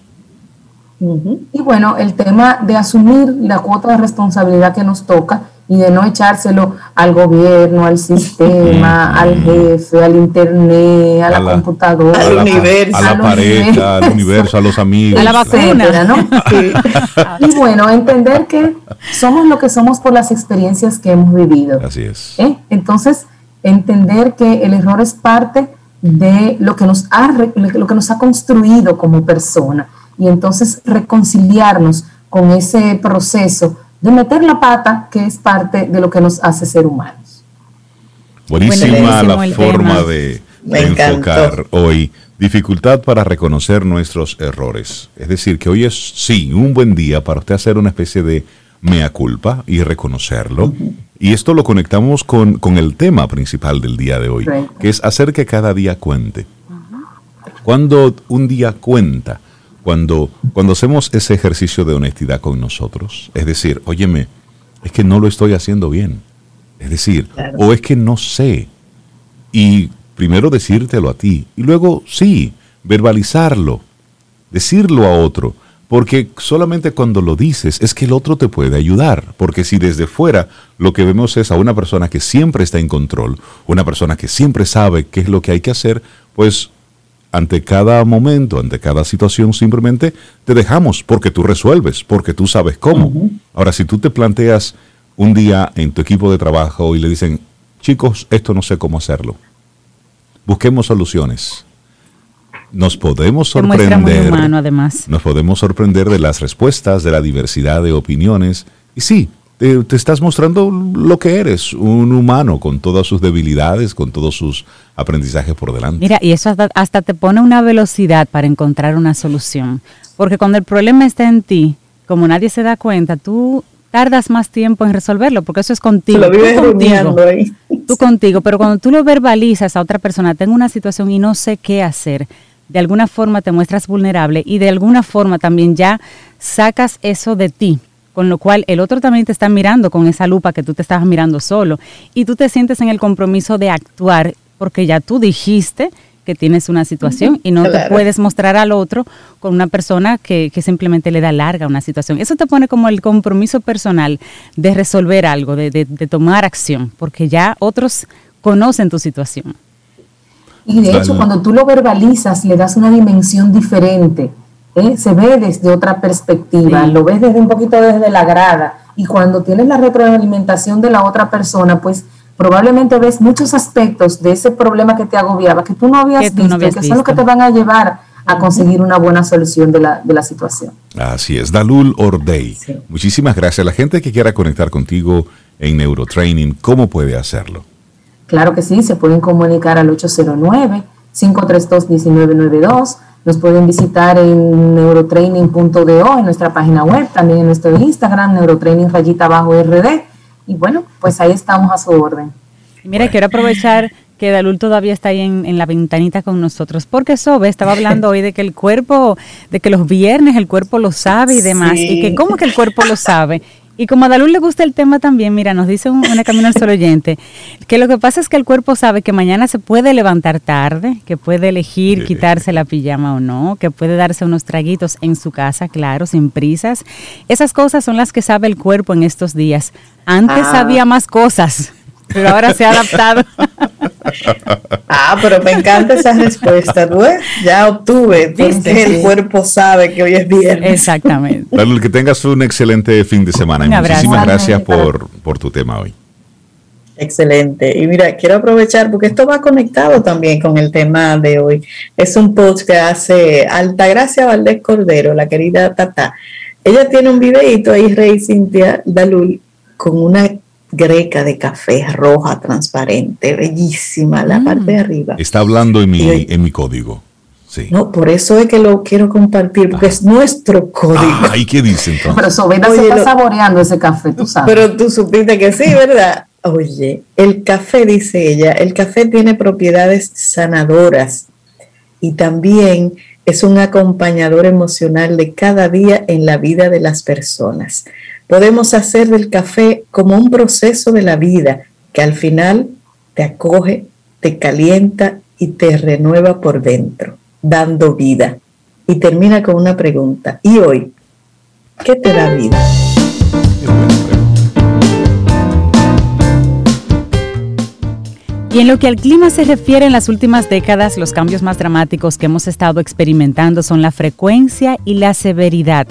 Y bueno, el tema de asumir la cuota de responsabilidad que nos toca y de no echárselo al gobierno, al sistema, al jefe, al internet, a, la, computadora, al universo, a la pareja, al universo, a los amigos, a la vacuna, ¿no? Y bueno, entender que somos lo que somos por las experiencias que hemos vivido. Así es. ¿Eh? Entonces, entender que el error es parte de lo que nos ha, lo que nos ha construido como persona y entonces reconciliarnos con ese proceso de meter la pata que es parte de lo que nos hace ser humanos. Buenísima la forma de, enfocar hoy. Dificultad para reconocer nuestros errores. Es decir, que hoy es, sí, un buen día para usted hacer una especie de mea culpa y reconocerlo. Y esto lo conectamos con, el tema principal del día de hoy, que es hacer que cada día cuente. Cuando un día cuenta, cuando, cuando hacemos ese ejercicio de honestidad con nosotros, es decir, óyeme, es que no lo estoy haciendo bien. Es decir, o es que no sé. Y primero decírtelo a ti y luego sí, verbalizarlo, decirlo a otro. Porque solamente cuando lo dices es que el otro te puede ayudar. Porque si desde fuera lo que vemos es a una persona que siempre está en control, una persona que siempre sabe qué es lo que hay que hacer, pues ante cada momento, ante cada situación, simplemente te dejamos porque tú resuelves, porque tú sabes cómo. Ahora, si tú te planteas un día en tu equipo de trabajo y le dicen, chicos, esto no sé cómo hacerlo, busquemos soluciones nos podemos sorprender. además. Nos podemos sorprender de las respuestas, de la diversidad de opiniones. Y sí, te, estás mostrando lo que eres, un humano con todas sus debilidades, con todos sus aprendizajes por delante. Mira, y eso hasta, hasta te pone una velocidad para encontrar una solución. Porque cuando el problema está en ti, como nadie se da cuenta, tú tardas más tiempo en resolverlo, porque eso es contigo. Lo vives contigo, ahí. tú contigo, pero cuando tú lo verbalizas a otra persona, tengo una situación y no sé qué hacer, de alguna forma te muestras vulnerable y de alguna forma también ya sacas eso de ti, con lo cual el otro también te está mirando con esa lupa que tú te estabas mirando solo y tú te sientes en el compromiso de actuar porque ya tú dijiste que tienes una situación y no te puedes mostrar al otro con una persona que, simplemente le da larga una situación. Eso te pone como el compromiso personal de resolver algo, de, de tomar acción, porque ya otros conocen tu situación. Y de hecho, cuando tú lo verbalizas, le das una dimensión diferente. ¿Eh? Se ve desde otra perspectiva, lo ves desde un poquito desde la grada. Y cuando tienes la retroalimentación de la otra persona, pues probablemente ves muchos aspectos de ese problema que te agobiaba, que tú no habías visto, que son los que te van a llevar a conseguir una buena solución de la, de la situación. Así es, Dalul Ordey. Muchísimas gracias. La gente que quiera conectar contigo en Neurotraining, ¿cómo puede hacerlo? Claro que sí, se pueden comunicar al 809-532-1992. Nos pueden visitar en neurotraining.do, en nuestra página web, también en nuestro Instagram, neurotraining rayita bajo RD. Y bueno, pues ahí estamos a su orden. Mira, quiero aprovechar que Dalul todavía está ahí en, la ventanita con nosotros, porque Sobe estaba hablando hoy de que el cuerpo, de que los viernes el cuerpo lo sabe y demás, y que cómo que el cuerpo lo sabe. Y como a Dalul le gusta el tema también, mira, nos dice un, una camino al solo oyente, que lo que pasa es que el cuerpo sabe que mañana se puede levantar tarde, que puede elegir quitarse la pijama o no, que puede darse unos traguitos en su casa, claro, sin prisas. Esas cosas son las que sabe el cuerpo en estos días. Antes ah. sabía más cosas, pero ahora se ha adaptado. Ah, pero me encanta esa respuesta, ¿no? Ya obtuve, porque el cuerpo sabe que hoy es viernes. Exactamente. que tengas un excelente fin de semana. y muchísimas gracias por, por tu tema hoy. Excelente. Y mira, quiero aprovechar porque esto va conectado también con el tema de hoy. Es un post que hace Altagracia Valdés Cordero, la querida Tata. Ella tiene un videito ahí, Rey Cintia Dalul, con una greca de café roja, transparente, bellísima, la mm. parte de arriba. Está hablando en mi, en mi código. Sí. No, por eso es que lo quiero compartir, porque es nuestro código. Ah, ¿y qué dice entonces? Pero Sobena se está saboreando ese café, tú sabes. Pero tú supiste que sí, ¿verdad? Oye, el café, dice ella, el café tiene propiedades sanadoras y también es un acompañador emocional de cada día en la vida de las personas. Podemos hacer del café como un proceso de la vida que al final te acoge, te calienta y te renueva por dentro, dando vida. Y termina con una pregunta. ¿Y hoy? ¿Qué te da vida? Y en lo que al clima se refiere, en las últimas décadas los cambios más dramáticos que hemos estado experimentando son la frecuencia y la severidad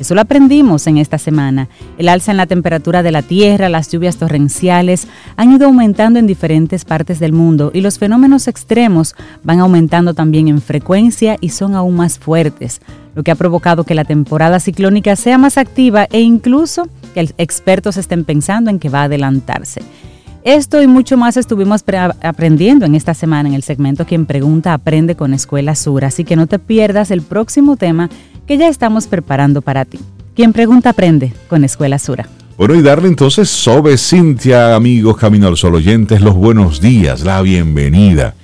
eso lo aprendimos en esta semana. El alza en la temperatura de la Tierra, las lluvias torrenciales han ido aumentando en diferentes partes del mundo y los fenómenos extremos van aumentando también en frecuencia y son aún más fuertes, lo que ha provocado que la temporada ciclónica sea más activa e incluso que expertos estén pensando en que va a adelantarse. Esto y mucho más estuvimos aprendiendo en esta semana en el segmento Quien Pregunta Aprende con Escuela Sur, así que no te pierdas el próximo tema que ya estamos preparando para ti. Quien Pregunta Aprende con Escuela Sura. Bueno, y darle entonces, Sobe, Cintia, amigos Camino al Sol oyentes, los buenos días, la bienvenida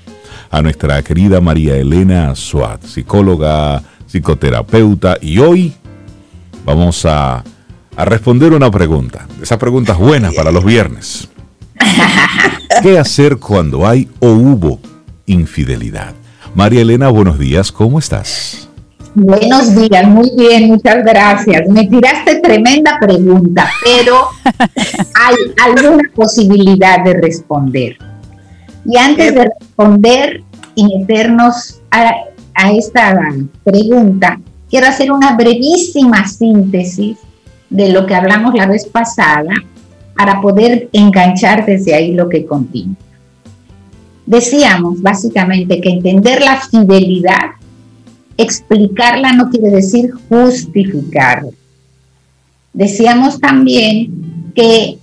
a nuestra querida María Elena Suat, psicóloga, psicoterapeuta, y hoy vamos a, a responder una pregunta, esas preguntas buenas para los viernes. ¿Qué hacer cuando hay o hubo infidelidad? María Elena, buenos días, ¿cómo estás? Buenos días, muy bien, muchas gracias. Me tiraste tremenda pregunta, pero hay alguna posibilidad de responder. Y antes de responder y meternos a, a esta pregunta, quiero hacer una brevísima síntesis de lo que hablamos la vez pasada para poder enganchar desde ahí lo que continúa. Decíamos básicamente que entender la fidelidad, explicarla no quiere decir justificarla. Decíamos también que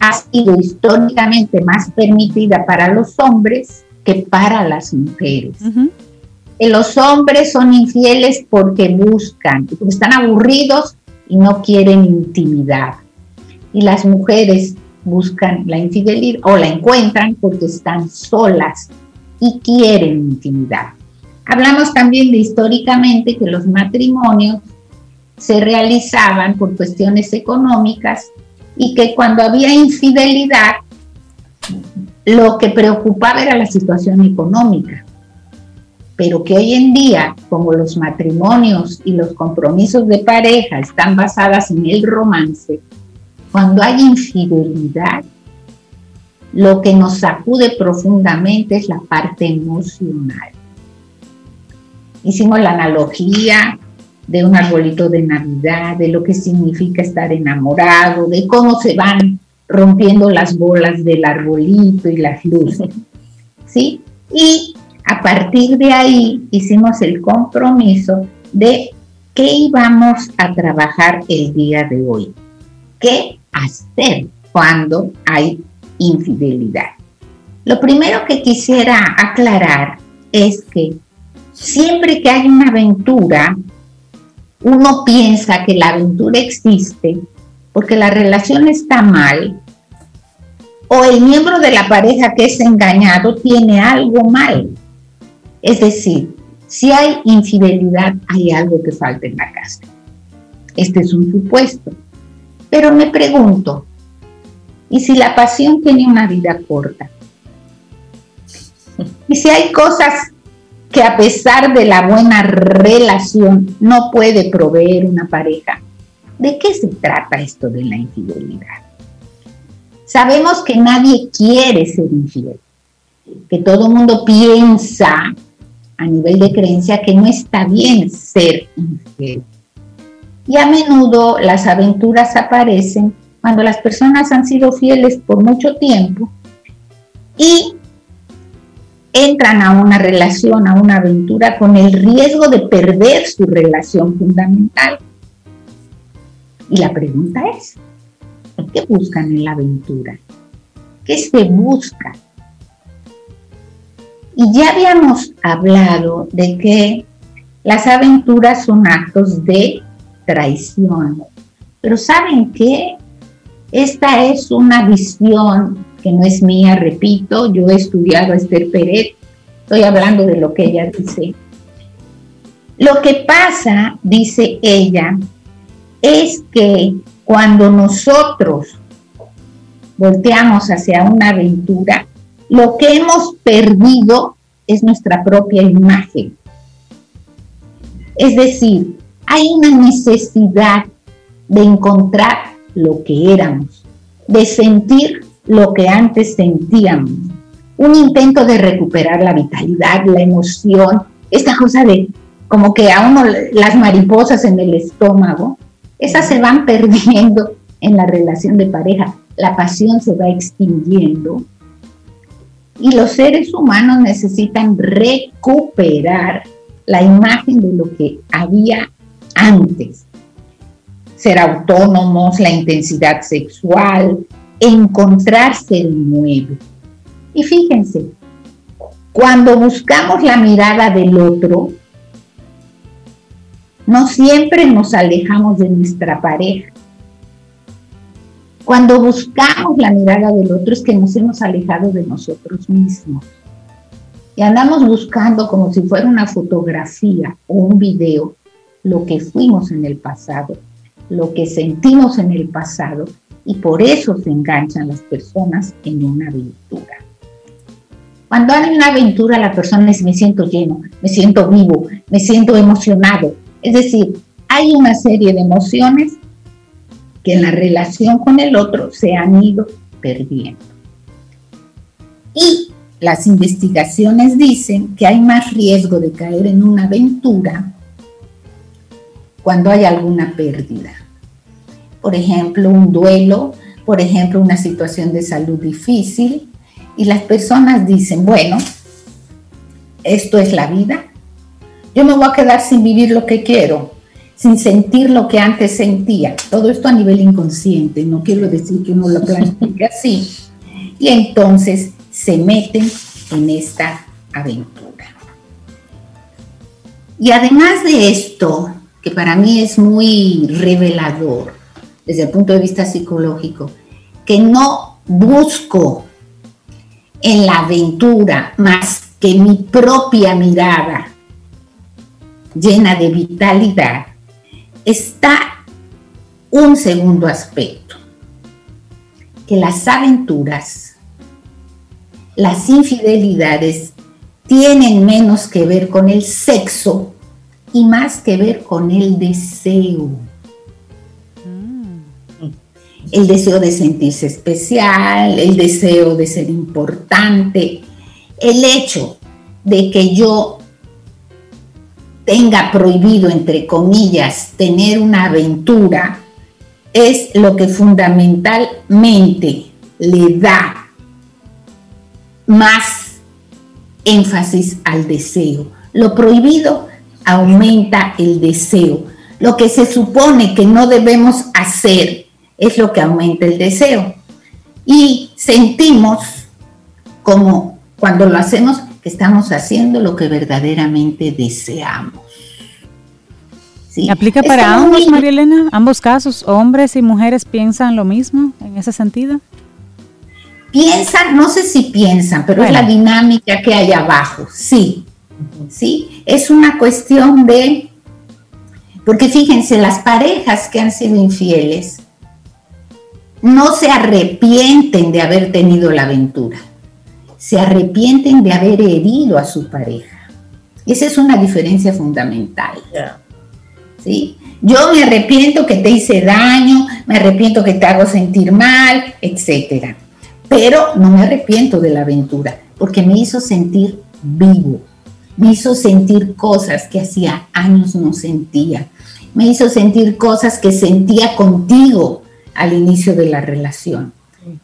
ha sido históricamente más permitida para los hombres que para las mujeres. Que los hombres son infieles porque buscan, porque están aburridos y no quieren intimidad y las mujeres buscan la infidelidad o la encuentran porque están solas y quieren intimidad. Hablamos también de históricamente que los matrimonios se realizaban por cuestiones económicas y que cuando había infidelidad lo que preocupaba era la situación económica. Pero que hoy en día, como los matrimonios y los compromisos de pareja están basadas en el romance, cuando hay infidelidad, lo que nos sacude profundamente es la parte emocional. Hicimos la analogía de un arbolito de Navidad, de lo que significa estar enamorado, de cómo se van rompiendo las bolas del arbolito y las luces. ¿Sí? Y a partir de ahí hicimos el compromiso de qué íbamos a trabajar el día de hoy. ¿Qué hacer cuando hay infidelidad. Lo primero que quisiera aclarar es que siempre que hay una aventura, uno piensa que la aventura existe porque la relación está mal o el miembro de la pareja que es engañado tiene algo mal. Es decir, si hay infidelidad, hay algo que falta en la casa. Este es un supuesto. Pero me pregunto, ¿y si la pasión tiene una vida corta? ¿Y si hay cosas que a pesar de la buena relación no puede proveer una pareja? ¿De qué se trata esto de la infidelidad? Sabemos que nadie quiere ser infiel, que todo mundo piensa a nivel de creencia que no está bien ser infiel. Y a menudo las aventuras aparecen cuando las personas han sido fieles por mucho tiempo y entran a una relación, a una aventura con el riesgo de perder su relación fundamental. Y la pregunta es, ¿qué buscan en la aventura? ¿Qué se busca? Y ya habíamos hablado de que las aventuras son actos de traición. Pero ¿saben qué? Esta es una visión que no es mía, repito, yo he estudiado a Esther Peret, estoy hablando de lo que ella dice. Lo que pasa, dice ella, es que cuando nosotros volteamos hacia una aventura, lo que hemos perdido es nuestra propia imagen. Es decir, hay una necesidad de encontrar lo que éramos, de sentir lo que antes sentíamos. un intento de recuperar la vitalidad, la emoción, esta cosa de como que a uno las mariposas en el estómago, esas se van perdiendo en la relación de pareja, la pasión se va extinguiendo y los seres humanos necesitan recuperar la imagen de lo que había antes. Ser autónomos, la intensidad sexual, encontrarse de nuevo. Y fíjense, cuando buscamos la mirada del otro, no siempre nos alejamos de nuestra pareja. Cuando buscamos la mirada del otro es que nos hemos alejado de nosotros mismos. Y andamos buscando como si fuera una fotografía o un video lo que fuimos en el pasado, lo que sentimos en el pasado y por eso se enganchan las personas en una aventura. Cuando hay una aventura la persona dice me siento lleno, me siento vivo, me siento emocionado. Es decir, hay una serie de emociones que en la relación con el otro se han ido perdiendo. Y las investigaciones dicen que hay más riesgo de caer en una aventura cuando hay alguna pérdida. Por ejemplo, un duelo, por ejemplo, una situación de salud difícil, y las personas dicen, bueno, esto es la vida, yo me voy a quedar sin vivir lo que quiero, sin sentir lo que antes sentía. Todo esto a nivel inconsciente, no quiero decir que uno lo planifique así. Y entonces se meten en esta aventura. Y además de esto, que para mí es muy revelador desde el punto de vista psicológico, que no busco en la aventura más que mi propia mirada llena de vitalidad, está un segundo aspecto, que las aventuras, las infidelidades tienen menos que ver con el sexo y más que ver con el deseo. El deseo de sentirse especial, el deseo de ser importante, el hecho de que yo tenga prohibido, entre comillas, tener una aventura, es lo que fundamentalmente le da más énfasis al deseo. Lo prohibido aumenta el deseo. Lo que se supone que no debemos hacer es lo que aumenta el deseo. Y sentimos como cuando lo hacemos que estamos haciendo lo que verdaderamente deseamos. ¿Sí? ¿Aplica para ambos, María Elena? ¿Ambos casos, hombres y mujeres piensan lo mismo en ese sentido? Piensan, no sé si piensan, pero es la dinámica que hay abajo, sí. Sí, es una cuestión de, porque fíjense, las parejas que han sido infieles no se arrepienten de haber tenido la aventura se arrepienten de haber herido a su pareja. Esa es una diferencia fundamental. ¿Sí? Yo me arrepiento que te hice daño, me arrepiento que te hago sentir mal, etc. Pero no me arrepiento de la aventura, porque me hizo sentir vivo, me hizo sentir cosas que hacía años no sentía, me hizo sentir cosas que sentía contigo al inicio de la relación.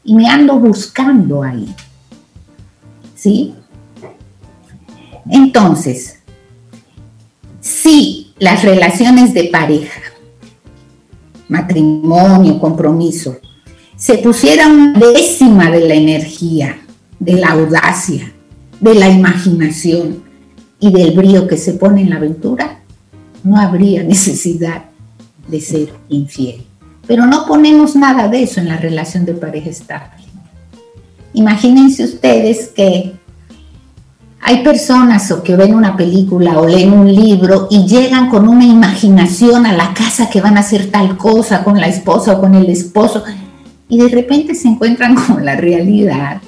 Y me ando buscando ahí. ¿sí? Entonces, si las relaciones de pareja, matrimonio, compromiso, se pusiera una décima de la energía, de la audacia, de la imaginación y del brío que se pone en la aventura, no habría necesidad de ser infiel. Pero no ponemos nada de eso en la relación de pareja estable. Imagínense ustedes que hay personas o que ven una película o leen un libro y llegan con una imaginación a la casa que van a hacer tal cosa con la esposa o con el esposo y de repente se encuentran con la realidad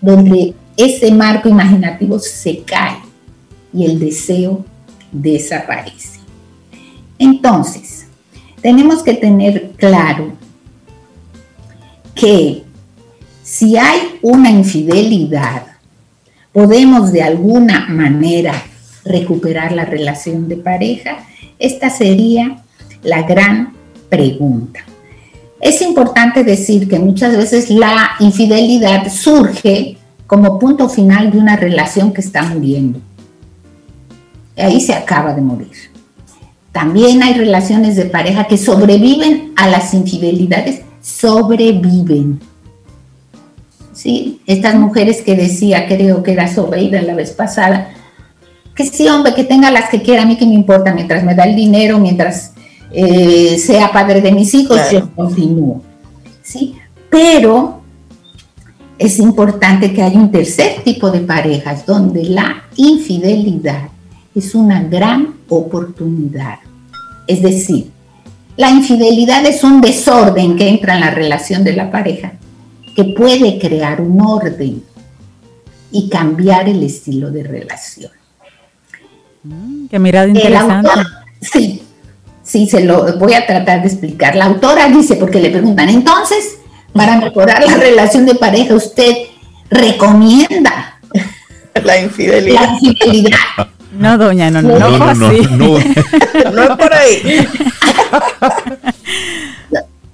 donde ese marco imaginativo se cae y el deseo desaparece. Entonces, tenemos que tener claro que si hay una infidelidad, podemos de alguna manera recuperar la relación de pareja? Esta sería la gran pregunta. Es importante decir que muchas veces la infidelidad surge como punto final de una relación que está muriendo. Ahí se acaba de morir. También hay relaciones de pareja que sobreviven a las infidelidades, sobreviven. ¿Sí? Estas mujeres que decía, creo que era Sobeida la vez pasada, que sí, hombre, que tenga las que quiera, a mí que me importa, mientras me da el dinero, mientras eh, sea padre de mis hijos, yo continúo. ¿sí? Pero es importante que haya un tercer tipo de parejas donde la infidelidad es una gran oportunidad. Es decir, la infidelidad es un desorden que entra en la relación de la pareja, que puede crear un orden y cambiar el estilo de relación. Mm, qué mirada interesante. sí, Sí, se lo voy a tratar de explicar. La autora dice, porque le preguntan, entonces, para mejorar la relación de pareja, ¿usted recomienda la infidelidad? La infidelidad. No, doña, no, no, no, no, no, no, no es por ahí.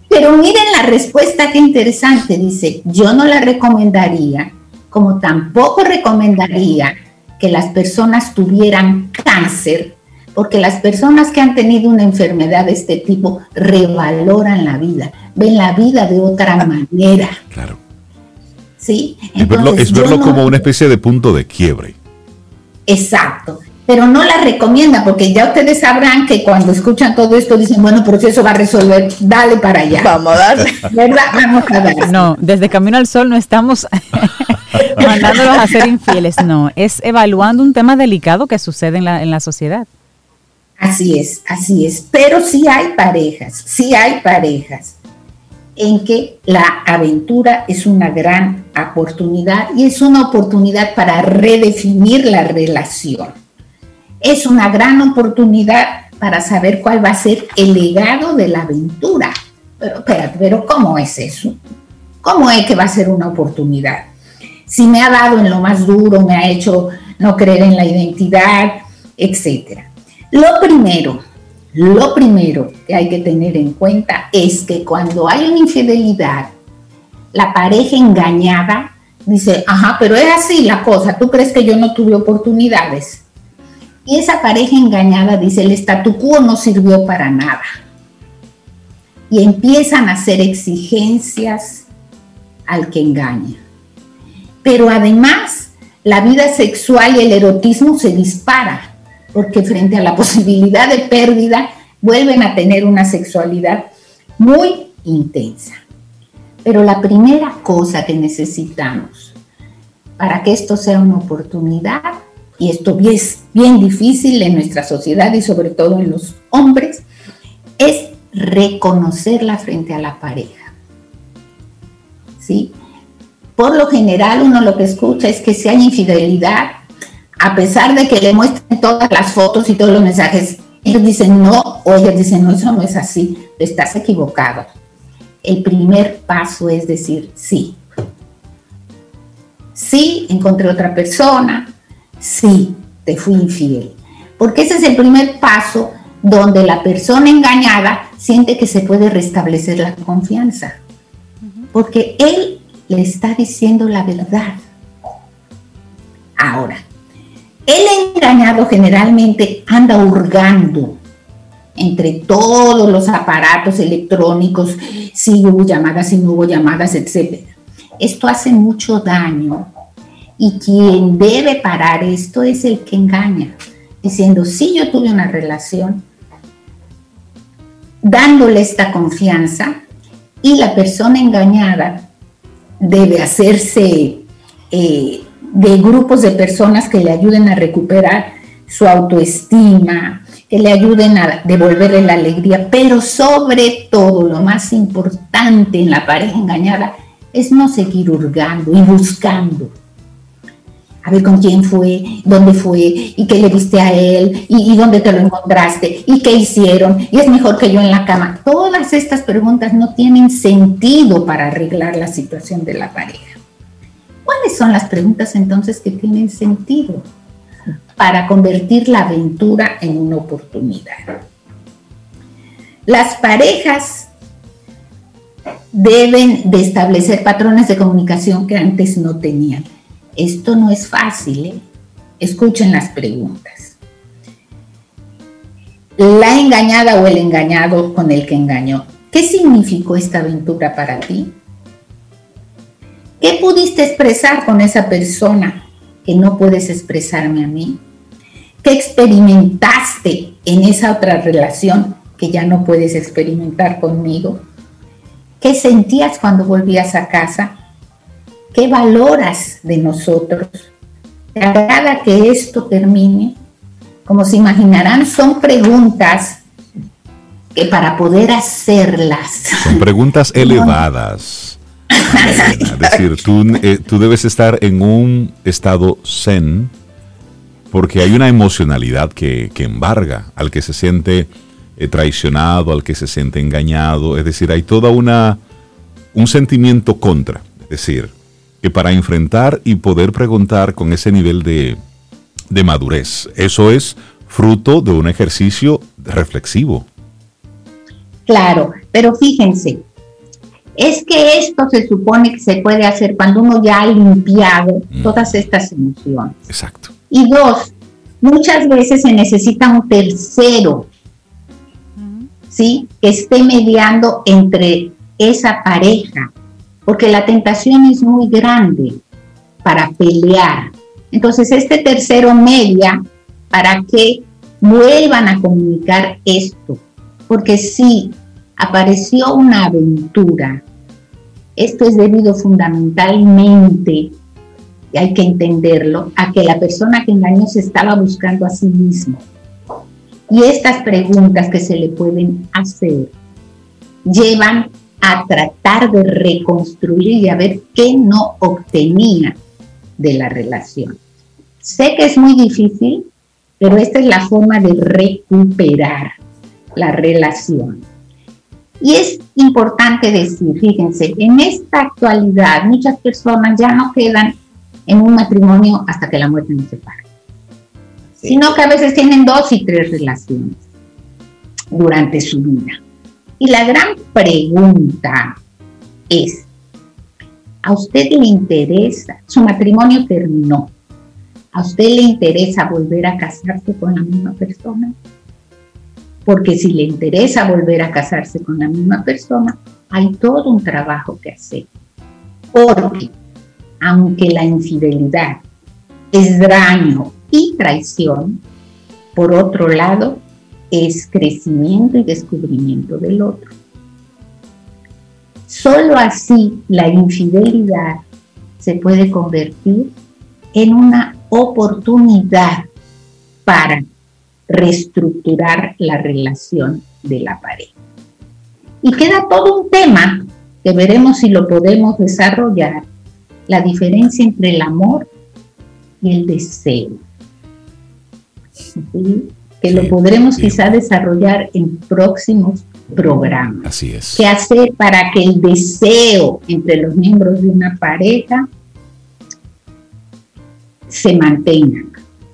Pero miren la respuesta que interesante. Dice, yo no la recomendaría, como tampoco recomendaría que las personas tuvieran cáncer porque las personas que han tenido una enfermedad de este tipo revaloran la vida, ven la vida de otra manera. Claro. ¿Sí? es verlo, como una especie de punto de quiebre. Exacto. Pero no la recomienda, porque ya ustedes sabrán que cuando escuchan todo esto dicen, bueno, pero si eso va a resolver, dale para allá. Vamos a darle. ¿Verdad? Vamos a darle. No, desde Camino al Sol no estamos mandándolos a ser infieles, no. Es evaluando un tema delicado que sucede en la, en la sociedad. Así es, así es. Pero sí hay parejas, sí hay parejas en que la aventura es una gran oportunidad y es una oportunidad para redefinir la relación. Es una gran oportunidad para saber cuál va a ser el legado de la aventura. Pero pero ¿cómo es eso? ¿Cómo es que va a ser una oportunidad? Si me ha dado en lo más duro, me ha hecho no creer en la identidad, etcétera. Lo primero, lo primero que hay que tener en cuenta es que cuando hay una infidelidad, la pareja engañada dice, ajá, pero es así la cosa, tú crees que yo no tuve oportunidades. Y esa pareja engañada dice, el statu quo no sirvió para nada. Y empiezan a hacer exigencias al que engaña. Pero además, la vida sexual y el erotismo se dispara porque frente a la posibilidad de pérdida vuelven a tener una sexualidad muy intensa. Pero la primera cosa que necesitamos para que esto sea una oportunidad, y esto es bien difícil en nuestra sociedad y sobre todo en los hombres, es reconocerla frente a la pareja. ¿Sí? Por lo general uno lo que escucha es que si hay infidelidad, a pesar de que le muestren todas las fotos y todos los mensajes, ellos dicen no o ellos dicen no, eso no es así, estás equivocado. El primer paso es decir sí. Sí, encontré otra persona, sí, te fui infiel. Porque ese es el primer paso donde la persona engañada siente que se puede restablecer la confianza. Porque él le está diciendo la verdad. Ahora, el engañado generalmente anda hurgando entre todos los aparatos electrónicos, si hubo llamadas, si no hubo llamadas, etc. Esto hace mucho daño y quien debe parar esto es el que engaña, diciendo, sí, yo tuve una relación, dándole esta confianza y la persona engañada debe hacerse eh, de grupos de personas que le ayuden a recuperar su autoestima, que le ayuden a devolverle la alegría, pero sobre todo lo más importante en la pareja engañada es no seguir hurgando y buscando. A ver con quién fue, dónde fue, y qué le viste a él, y, y dónde te lo encontraste, y qué hicieron, y es mejor que yo en la cama. Todas estas preguntas no tienen sentido para arreglar la situación de la pareja. ¿Cuáles son las preguntas entonces que tienen sentido para convertir la aventura en una oportunidad? Las parejas deben de establecer patrones de comunicación que antes no tenían. Esto no es fácil. ¿eh? Escuchen las preguntas. La engañada o el engañado con el que engañó. ¿Qué significó esta aventura para ti? ¿Qué pudiste expresar con esa persona que no puedes expresarme a mí? ¿Qué experimentaste en esa otra relación que ya no puedes experimentar conmigo? ¿Qué sentías cuando volvías a casa? ¿Qué valoras de nosotros? ¿Te agrada que esto termine? Como se imaginarán, son preguntas que para poder hacerlas. Son preguntas elevadas. Es decir, tú, eh, tú debes estar en un estado zen porque hay una emocionalidad que, que embarga al que se siente eh, traicionado, al que se siente engañado. Es decir, hay toda una un sentimiento contra. Es decir, que para enfrentar y poder preguntar con ese nivel de, de madurez, eso es fruto de un ejercicio reflexivo. Claro, pero fíjense, es que esto se supone que se puede hacer cuando uno ya ha limpiado Mm. todas estas emociones. Exacto. Y dos, muchas veces se necesita un tercero, ¿sí? Que esté mediando entre esa pareja, porque la tentación es muy grande para pelear. Entonces, este tercero media para que vuelvan a comunicar esto, porque si apareció una aventura, esto es debido fundamentalmente y hay que entenderlo, a que la persona que engañó se estaba buscando a sí mismo. Y estas preguntas que se le pueden hacer llevan a tratar de reconstruir y a ver qué no obtenía de la relación. Sé que es muy difícil, pero esta es la forma de recuperar la relación. Y es importante decir, fíjense, en esta actualidad muchas personas ya no quedan en un matrimonio hasta que la muerte nos separe, sino que a veces tienen dos y tres relaciones durante su vida. Y la gran pregunta es, ¿a usted le interesa? Su matrimonio terminó. ¿A usted le interesa volver a casarse con la misma persona? Porque si le interesa volver a casarse con la misma persona, hay todo un trabajo que hacer. Porque aunque la infidelidad es daño y traición, por otro lado, es crecimiento y descubrimiento del otro. Solo así la infidelidad se puede convertir en una oportunidad para reestructurar la relación de la pareja. Y queda todo un tema que veremos si lo podemos desarrollar, la diferencia entre el amor y el deseo. ¿Sí? Que lo podremos sí. quizá desarrollar en próximos programas. Así es. ¿Qué hacer para que el deseo entre los miembros de una pareja se mantenga?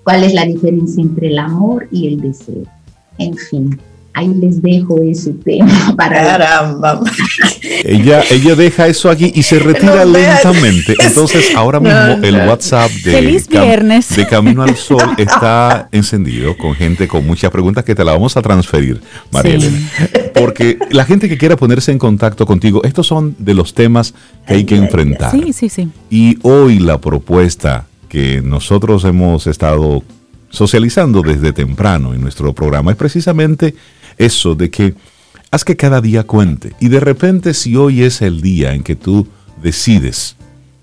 ¿Cuál es la diferencia entre el amor y el deseo? En fin, ahí les dejo ese tema para Caramba. Ella, ella deja eso aquí y se retira No, lentamente. es- Entonces, ahora No, mismo el no. WhatsApp de, Feliz Cam- viernes. de Camino al Sol está encendido con gente con muchas preguntas que te la vamos a transferir, María Sí. Elena. Porque la gente que quiera ponerse en contacto contigo, estos son de los temas que hay que enfrentar. Sí, sí, sí. Y hoy la propuesta que nosotros hemos estado socializando desde temprano en nuestro programa es precisamente eso de que haz que cada día cuente. Y de repente si hoy es el día en que tú decides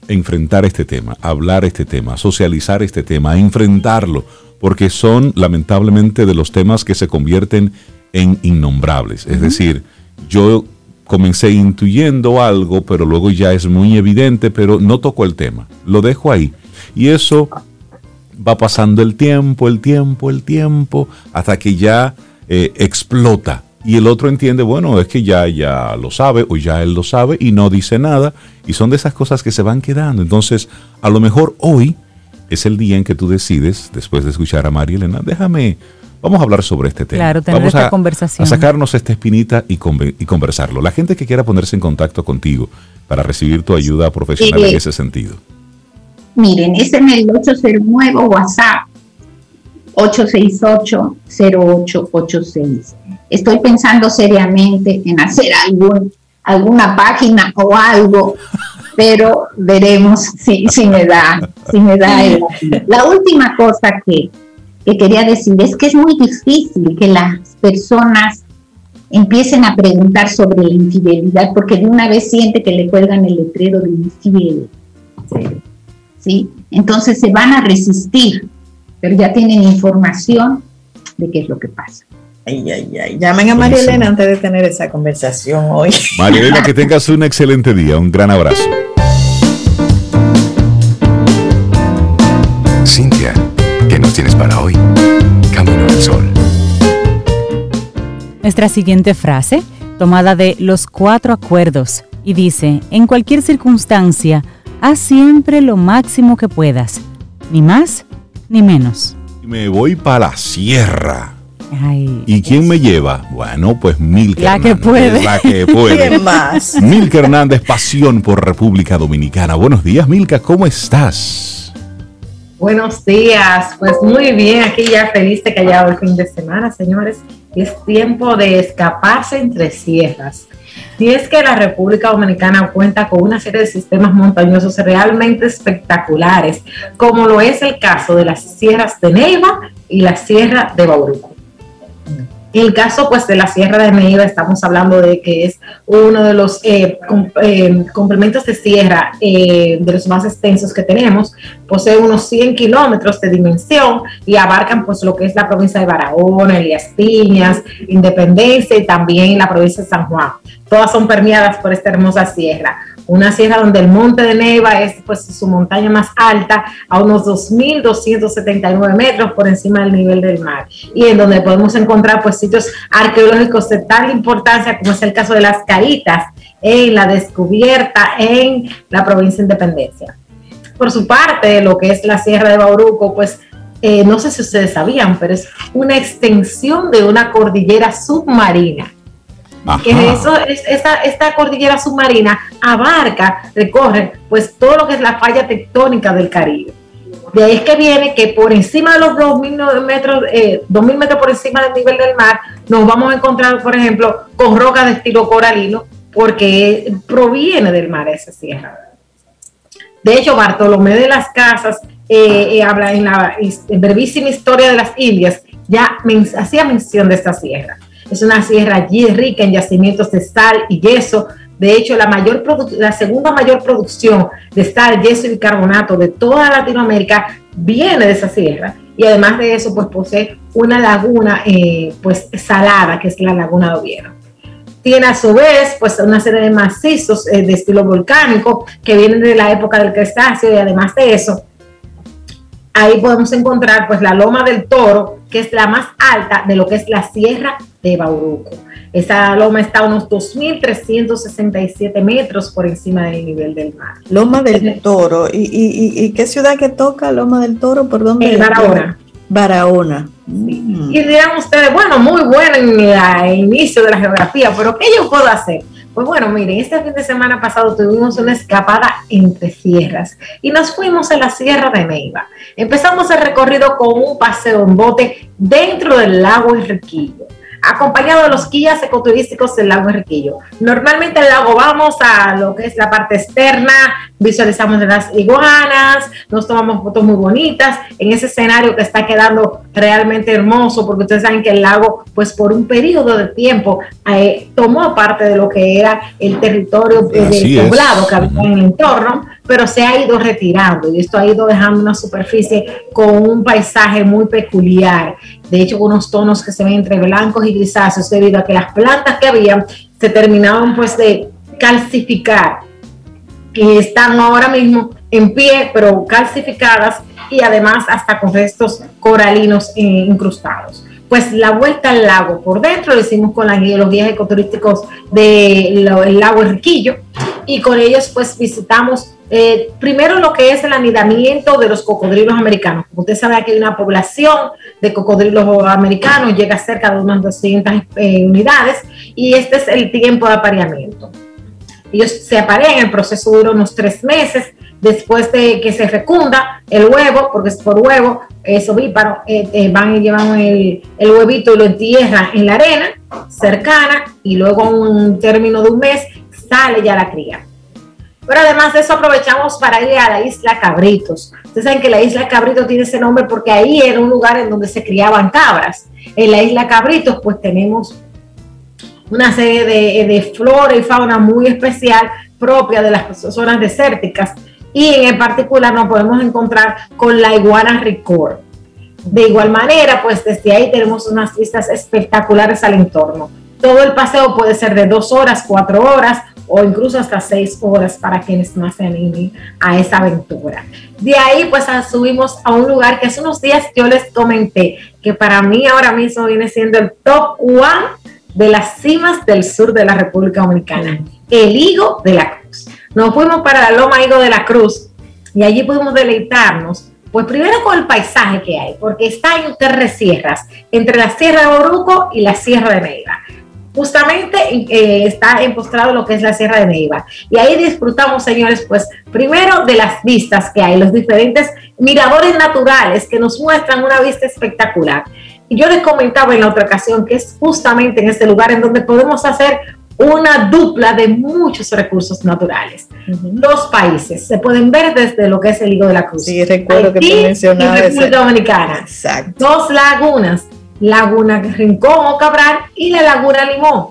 enfrentar este tema, hablar este tema, socializar este tema, enfrentarlo, porque son lamentablemente de los temas que se convierten en innombrables. Es decir, yo comencé intuyendo algo, pero luego ya es muy evidente, pero no toco el tema, lo dejo ahí. Y eso va pasando el tiempo, el tiempo, el tiempo, hasta que ya eh, explota y el otro entiende, bueno, es que ya, ya lo sabe o ya él lo sabe y no dice nada. Y son de esas cosas que se van quedando. Entonces, a lo mejor hoy es el día en que tú decides, después de escuchar a María Elena, déjame, vamos a hablar sobre este tema. Claro, tener vamos esta a, conversación. a sacarnos esta espinita y, y conversarlo. La gente que quiera ponerse en contacto contigo para recibir tu ayuda profesional Sí. en ese sentido. Miren, es en el 809 WhatsApp 868-0886. Estoy pensando seriamente en hacer algún, alguna página o algo, pero veremos si, si me da, si me da el- La última cosa que, que quería decir es que es muy difícil que las personas empiecen a preguntar sobre la infidelidad, porque de una vez siente que le cuelgan el letrero de infiel. ¿sí? Entonces se van a resistir, pero ya tienen información de qué es lo que pasa. Ay, ay, ay. Llamen a María. Elena antes de tener esa conversación hoy. María Elena, que tengas un excelente día. Un gran abrazo. Cintia, ¿qué nos tienes para hoy? Camino al sol. Nuestra siguiente frase, tomada de los cuatro acuerdos, y dice, en cualquier circunstancia, haz siempre lo máximo que puedas, ni más ni menos. Me voy para la sierra. Ay, ¿Y quién me lleva? Bueno, pues Milka La que puede. La que puede. ¿Quién más? Milka Hernández, pasión por República Dominicana. Buenos días, Milka, ¿cómo estás? Buenos días, pues muy bien, aquí ya feliz de que haya el fin de semana, señores. Es tiempo de escaparse entre sierras. Y es que la República Dominicana cuenta con una serie de sistemas montañosos realmente espectaculares, como lo es el caso de las sierras de Neiva y la Sierra de Bauruco. En el caso pues de la Sierra de Neiva estamos hablando de que es uno de los eh, eh, complementos de sierra eh, de los más extensos que tenemos. Posee unos 100 kilómetros de dimensión y abarcan pues lo que es la provincia de Barahona, Elías Piñas, Independencia y también la provincia de San Juan. Todas son permeadas por esta hermosa sierra. Una sierra donde el monte de Neiva es pues su montaña más alta a unos 2.279 metros por encima del nivel del mar y en donde podemos encontrar pues sitios arqueológicos de tal importancia como es el caso de las Caritas en la descubierta en la provincia de Independencia. Por su parte, lo que es la Sierra de Bauruco, pues eh, no sé si ustedes sabían, pero es una extensión de una cordillera submarina. Eso es, esta, cordillera submarina abarca, recorre pues todo lo que es la falla tectónica del Caribe. De ahí es que viene que por encima de los 2.000 metros, eh, 2.000 metros por encima del nivel del mar, nos vamos a encontrar, por ejemplo, con rocas de estilo coralino, porque proviene del mar esa sierra. De hecho, Bartolomé de las Casas eh, eh, habla en la brevísima historia de las Indias, ya hacía mención de esta sierra. Es una sierra allí rica en yacimientos de sal y yeso. De hecho, la, mayor la segunda mayor producción de sal, yeso y bicarbonato de toda Latinoamérica viene de esa sierra. Y además de eso, pues posee una laguna eh, pues salada, que es la laguna de Oviedo tiene a su vez pues una serie de macizos eh, de estilo volcánico que vienen de la época del Cretáceo y además de eso ahí podemos encontrar pues la Loma del Toro que es la más alta de lo que es la Sierra de Bauruco. Esa loma está a unos 2.367 metros por encima del nivel del mar. Loma del Toro. ¿Y, y, y, qué ciudad que toca Loma del Toro? ¿Por dónde? En Barahona. Barahona. Mm. Y dirán ustedes, bueno, muy bueno en el inicio de la geografía, pero ¿qué yo puedo hacer? Pues bueno, miren, este fin de semana pasado tuvimos una escapada entre sierras y nos fuimos a la Sierra de Neiva. Empezamos el recorrido con un paseo en bote dentro del lago Enriquillo, acompañado de los guías ecoturísticos del lago Enriquillo. Normalmente al lago vamos a lo que es la parte externa, visualizamos las iguanas, nos tomamos fotos muy bonitas. En ese escenario que está quedando realmente hermoso, porque ustedes saben que el lago, pues por un periodo de tiempo, eh, tomó parte de lo que era el territorio eh, poblado que había en el entorno, pero se ha ido retirando y esto ha ido dejando una superficie con un paisaje muy peculiar. De hecho, con unos tonos que se ven entre blancos y grisáceos debido a que las plantas que había se terminaban pues de calcificar que están ahora mismo en pie, pero calcificadas y además hasta con restos coralinos eh, incrustados. pues la vuelta al lago por dentro, lo hicimos con la guía- los guías ecoturísticos del lago Enriquillo y con ellos pues visitamos eh, primero lo que es el anidamiento de los cocodrilos americanos. Como usted sabe, aquí hay una población de cocodrilos americanos, llega cerca de unas 200 eh, unidades y este es el tiempo de apareamiento. Ellos se aparean, el proceso dura unos tres meses, después de que se fecunda el huevo, porque es por huevo, es ovíparo, eh, van y llevan el, el huevito y lo entierran en la arena cercana y luego en un término de un mes sale ya la cría. Pero además de eso aprovechamos para ir a la isla Cabritos. Ustedes saben que la isla Cabritos tiene ese nombre porque ahí era un lugar en donde se criaban cabras. En la isla Cabritos pues tenemos una serie de, de flora y fauna muy especial propia de las zonas desérticas y en particular nos podemos encontrar con la iguana ricor. De igual manera, pues desde ahí tenemos unas vistas espectaculares al entorno. Todo el paseo puede ser de dos horas, cuatro horas o incluso hasta seis horas para quienes más se animen a esa aventura. De ahí pues a- subimos a un lugar que hace unos días yo les comenté que para mí ahora mismo viene siendo el top one de las cimas del sur de la República Dominicana, el Higo de la Cruz. Nos fuimos para la Loma Higo de la Cruz y allí pudimos deleitarnos, pues primero con el paisaje que hay, porque está entre sierras, entre la Sierra de Boruco y la Sierra de Neiva. Justamente eh, está empostrado lo que es la Sierra de Neiva. Y ahí disfrutamos, señores, pues primero de las vistas que hay, los diferentes miradores naturales que nos muestran una vista espectacular. Y yo les comentaba en la otra ocasión que es justamente en este lugar en donde podemos hacer una dupla de muchos recursos naturales. Dos países se pueden ver desde lo que es el Higo de la Cruz. Sí, recuerdo que tú Haití mencionabas y ese. República Dominicana. Exacto. Dos lagunas, Laguna Rincón o Cabral y la Laguna Limón.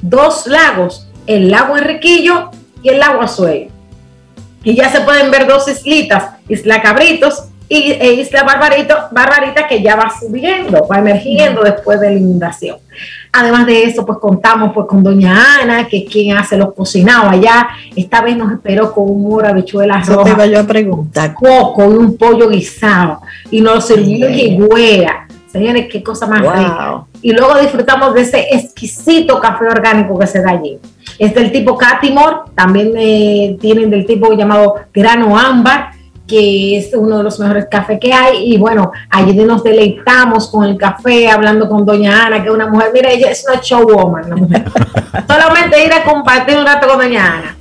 Dos lagos, el lago Enriquillo y el lago Azuelo. Y ya se pueden ver dos islitas, Isla Cabritos y, e Isla Barbarito, Barbarita, que ya va subiendo, va emergiendo después de la inundación. Además de eso, pues contamos pues con Doña Ana, que es quien hace los cocinados allá. Esta vez nos esperó con un moro, habichuelas Eso te rojas, iba yo a preguntar. coco y un pollo guisado. Y nos sirvió higüera. Señores, qué cosa más rica. Y luego disfrutamos de ese exquisito café orgánico que se da allí. Es del tipo Catimor, también eh, tienen del tipo llamado grano ámbar, que es uno de los mejores cafés que hay. Y bueno, allí nos deleitamos con el café, hablando con Doña Ana, que es una mujer, mira, ella es una showwoman, la mujer. Solamente ir a compartir un rato con Doña Ana.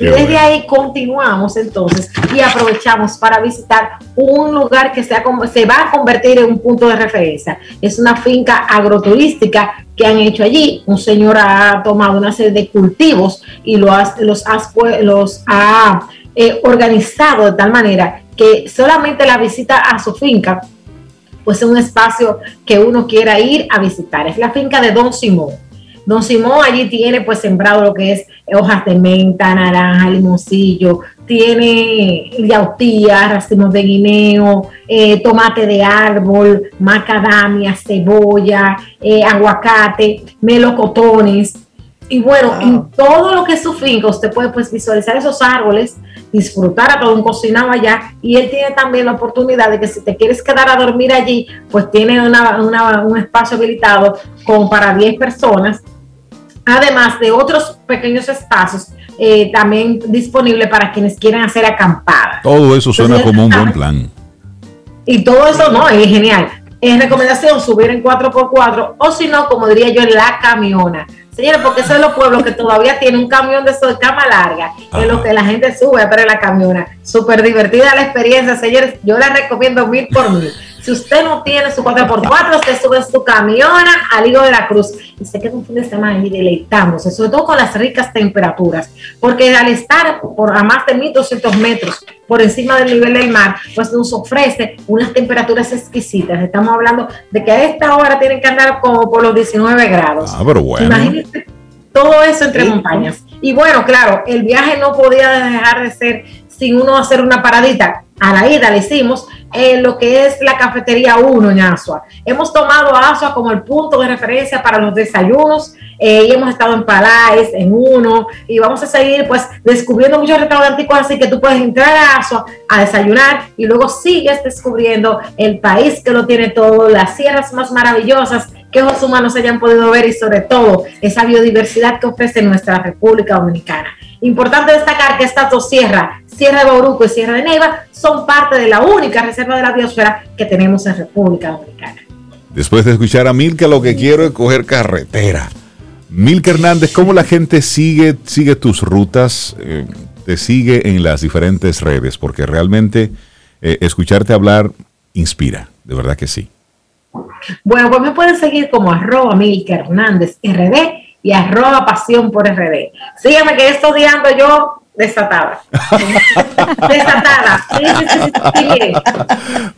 Desde ahí continuamos entonces y aprovechamos para visitar un lugar que se, ha com- se va a convertir en un punto de referencia. Es una finca agroturística que han hecho allí. Un señor ha tomado una serie de cultivos y los, ha pu- los ha eh, organizado de tal manera que solamente la visita a su finca pues es un espacio que uno quiera ir a visitar. Es la finca de Don Simón. Don Simón allí tiene pues sembrado lo que es hojas de menta, naranja, limoncillo, tiene yautía, racimos de guineo, eh, tomate de árbol, macadamia, cebolla, eh, aguacate, melocotones. Y bueno, Wow. en todo lo que es su finca, usted puede pues visualizar esos árboles, disfrutar a todo un cocinado allá y él tiene también la oportunidad de que si te quieres quedar a dormir allí, pues tiene una- una- un espacio habilitado como para 10 personas, además de otros pequeños espacios eh, también disponibles para quienes quieran hacer acampada. Todo eso suena Entonces, como un buen plan. Y todo eso no, es genial. Es recomendación subir en 4x4 o si no, como diría yo, en la camiona. Señores, porque son los pueblos que todavía tienen un camión de, eso de cama larga, en lo que la gente sube a ver la camiona. Súper divertida la experiencia, señores. Yo la recomiendo mil por mil. Si usted no tiene su 4x4, usted sube su camiona al Higo de la Cruz y se queda un fin de semana ahí deleitándose, sobre todo con las ricas temperaturas, porque al estar por a más de 1200 metros por encima del nivel del mar, pues nos ofrece unas temperaturas exquisitas. Estamos hablando de que a esta hora tienen que andar como por los 19 grados. Ah, pero bueno. Imagínense todo eso entre montañas. Y bueno, claro, el viaje no podía dejar de ser sin uno hacer una paradita. A la ida le hicimos en lo que es la cafetería 1 en Asua. Hemos tomado Asua como el punto de referencia para los desayunos eh, y hemos estado en Palais, en Uno, y vamos a seguir pues descubriendo muchos restaurantes así que tú puedes entrar a Asua a desayunar y luego sigues descubriendo el país que lo tiene todo, las sierras más maravillosas que los humanos hayan podido ver y sobre todo esa biodiversidad que ofrece nuestra República Dominicana. Importante destacar que estas dos sierras, Sierra de Bauruco y Sierra de Neiva, son parte de la única reserva de la biosfera que tenemos en República Dominicana. Después de escuchar a Milka, lo que quiero es coger carretera. Milka Hernández, ¿cómo la gente sigue, sigue tus rutas? Eh, te sigue en las diferentes redes, porque realmente eh, escucharte hablar inspira, de verdad que sí. Bueno, pues me pueden seguir como arroba Milka Hernández RD y arroba pasión por RD. Sígueme que estoy ando yo desatada. desatada.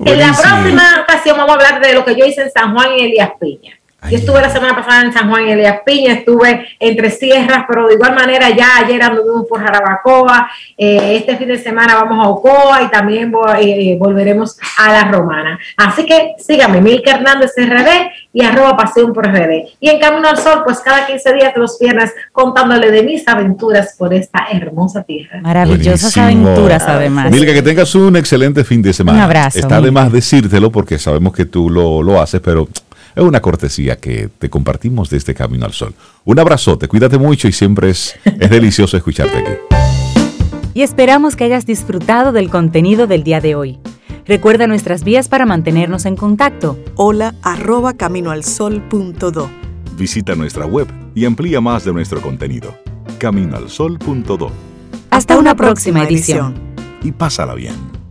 en la próxima ocasión vamos a hablar de lo que yo hice en San Juan y Elías Piña. Yo estuve la semana pasada en San Juan y Elías Piña, estuve entre sierras, pero de igual manera ya ayer anduvimos por Jarabacoa, eh, este fin de semana vamos a Ocoa y también eh, volveremos a La Romana. Así que síganme, Milka Hernández RD y arroba Pasión por RD. Y en Camino al Sol, pues cada 15 días los viernes contándole de mis aventuras por esta hermosa tierra. Maravillosas aventuras además. Milka, que tengas un excelente fin de semana. Un abrazo. Está de más decírtelo porque sabemos que tú lo, lo haces, pero es una cortesía que te compartimos de este Camino al Sol. Un abrazote, cuídate mucho y siempre es, es delicioso escucharte aquí. Y esperamos que hayas disfrutado del contenido del día de hoy. Recuerda nuestras vías para mantenernos en contacto. Hola arroba caminoalsol.do. Visita nuestra web y amplía más de nuestro contenido. Caminoalsol.do. Hasta, una, próxima, edición. Y pásala bien.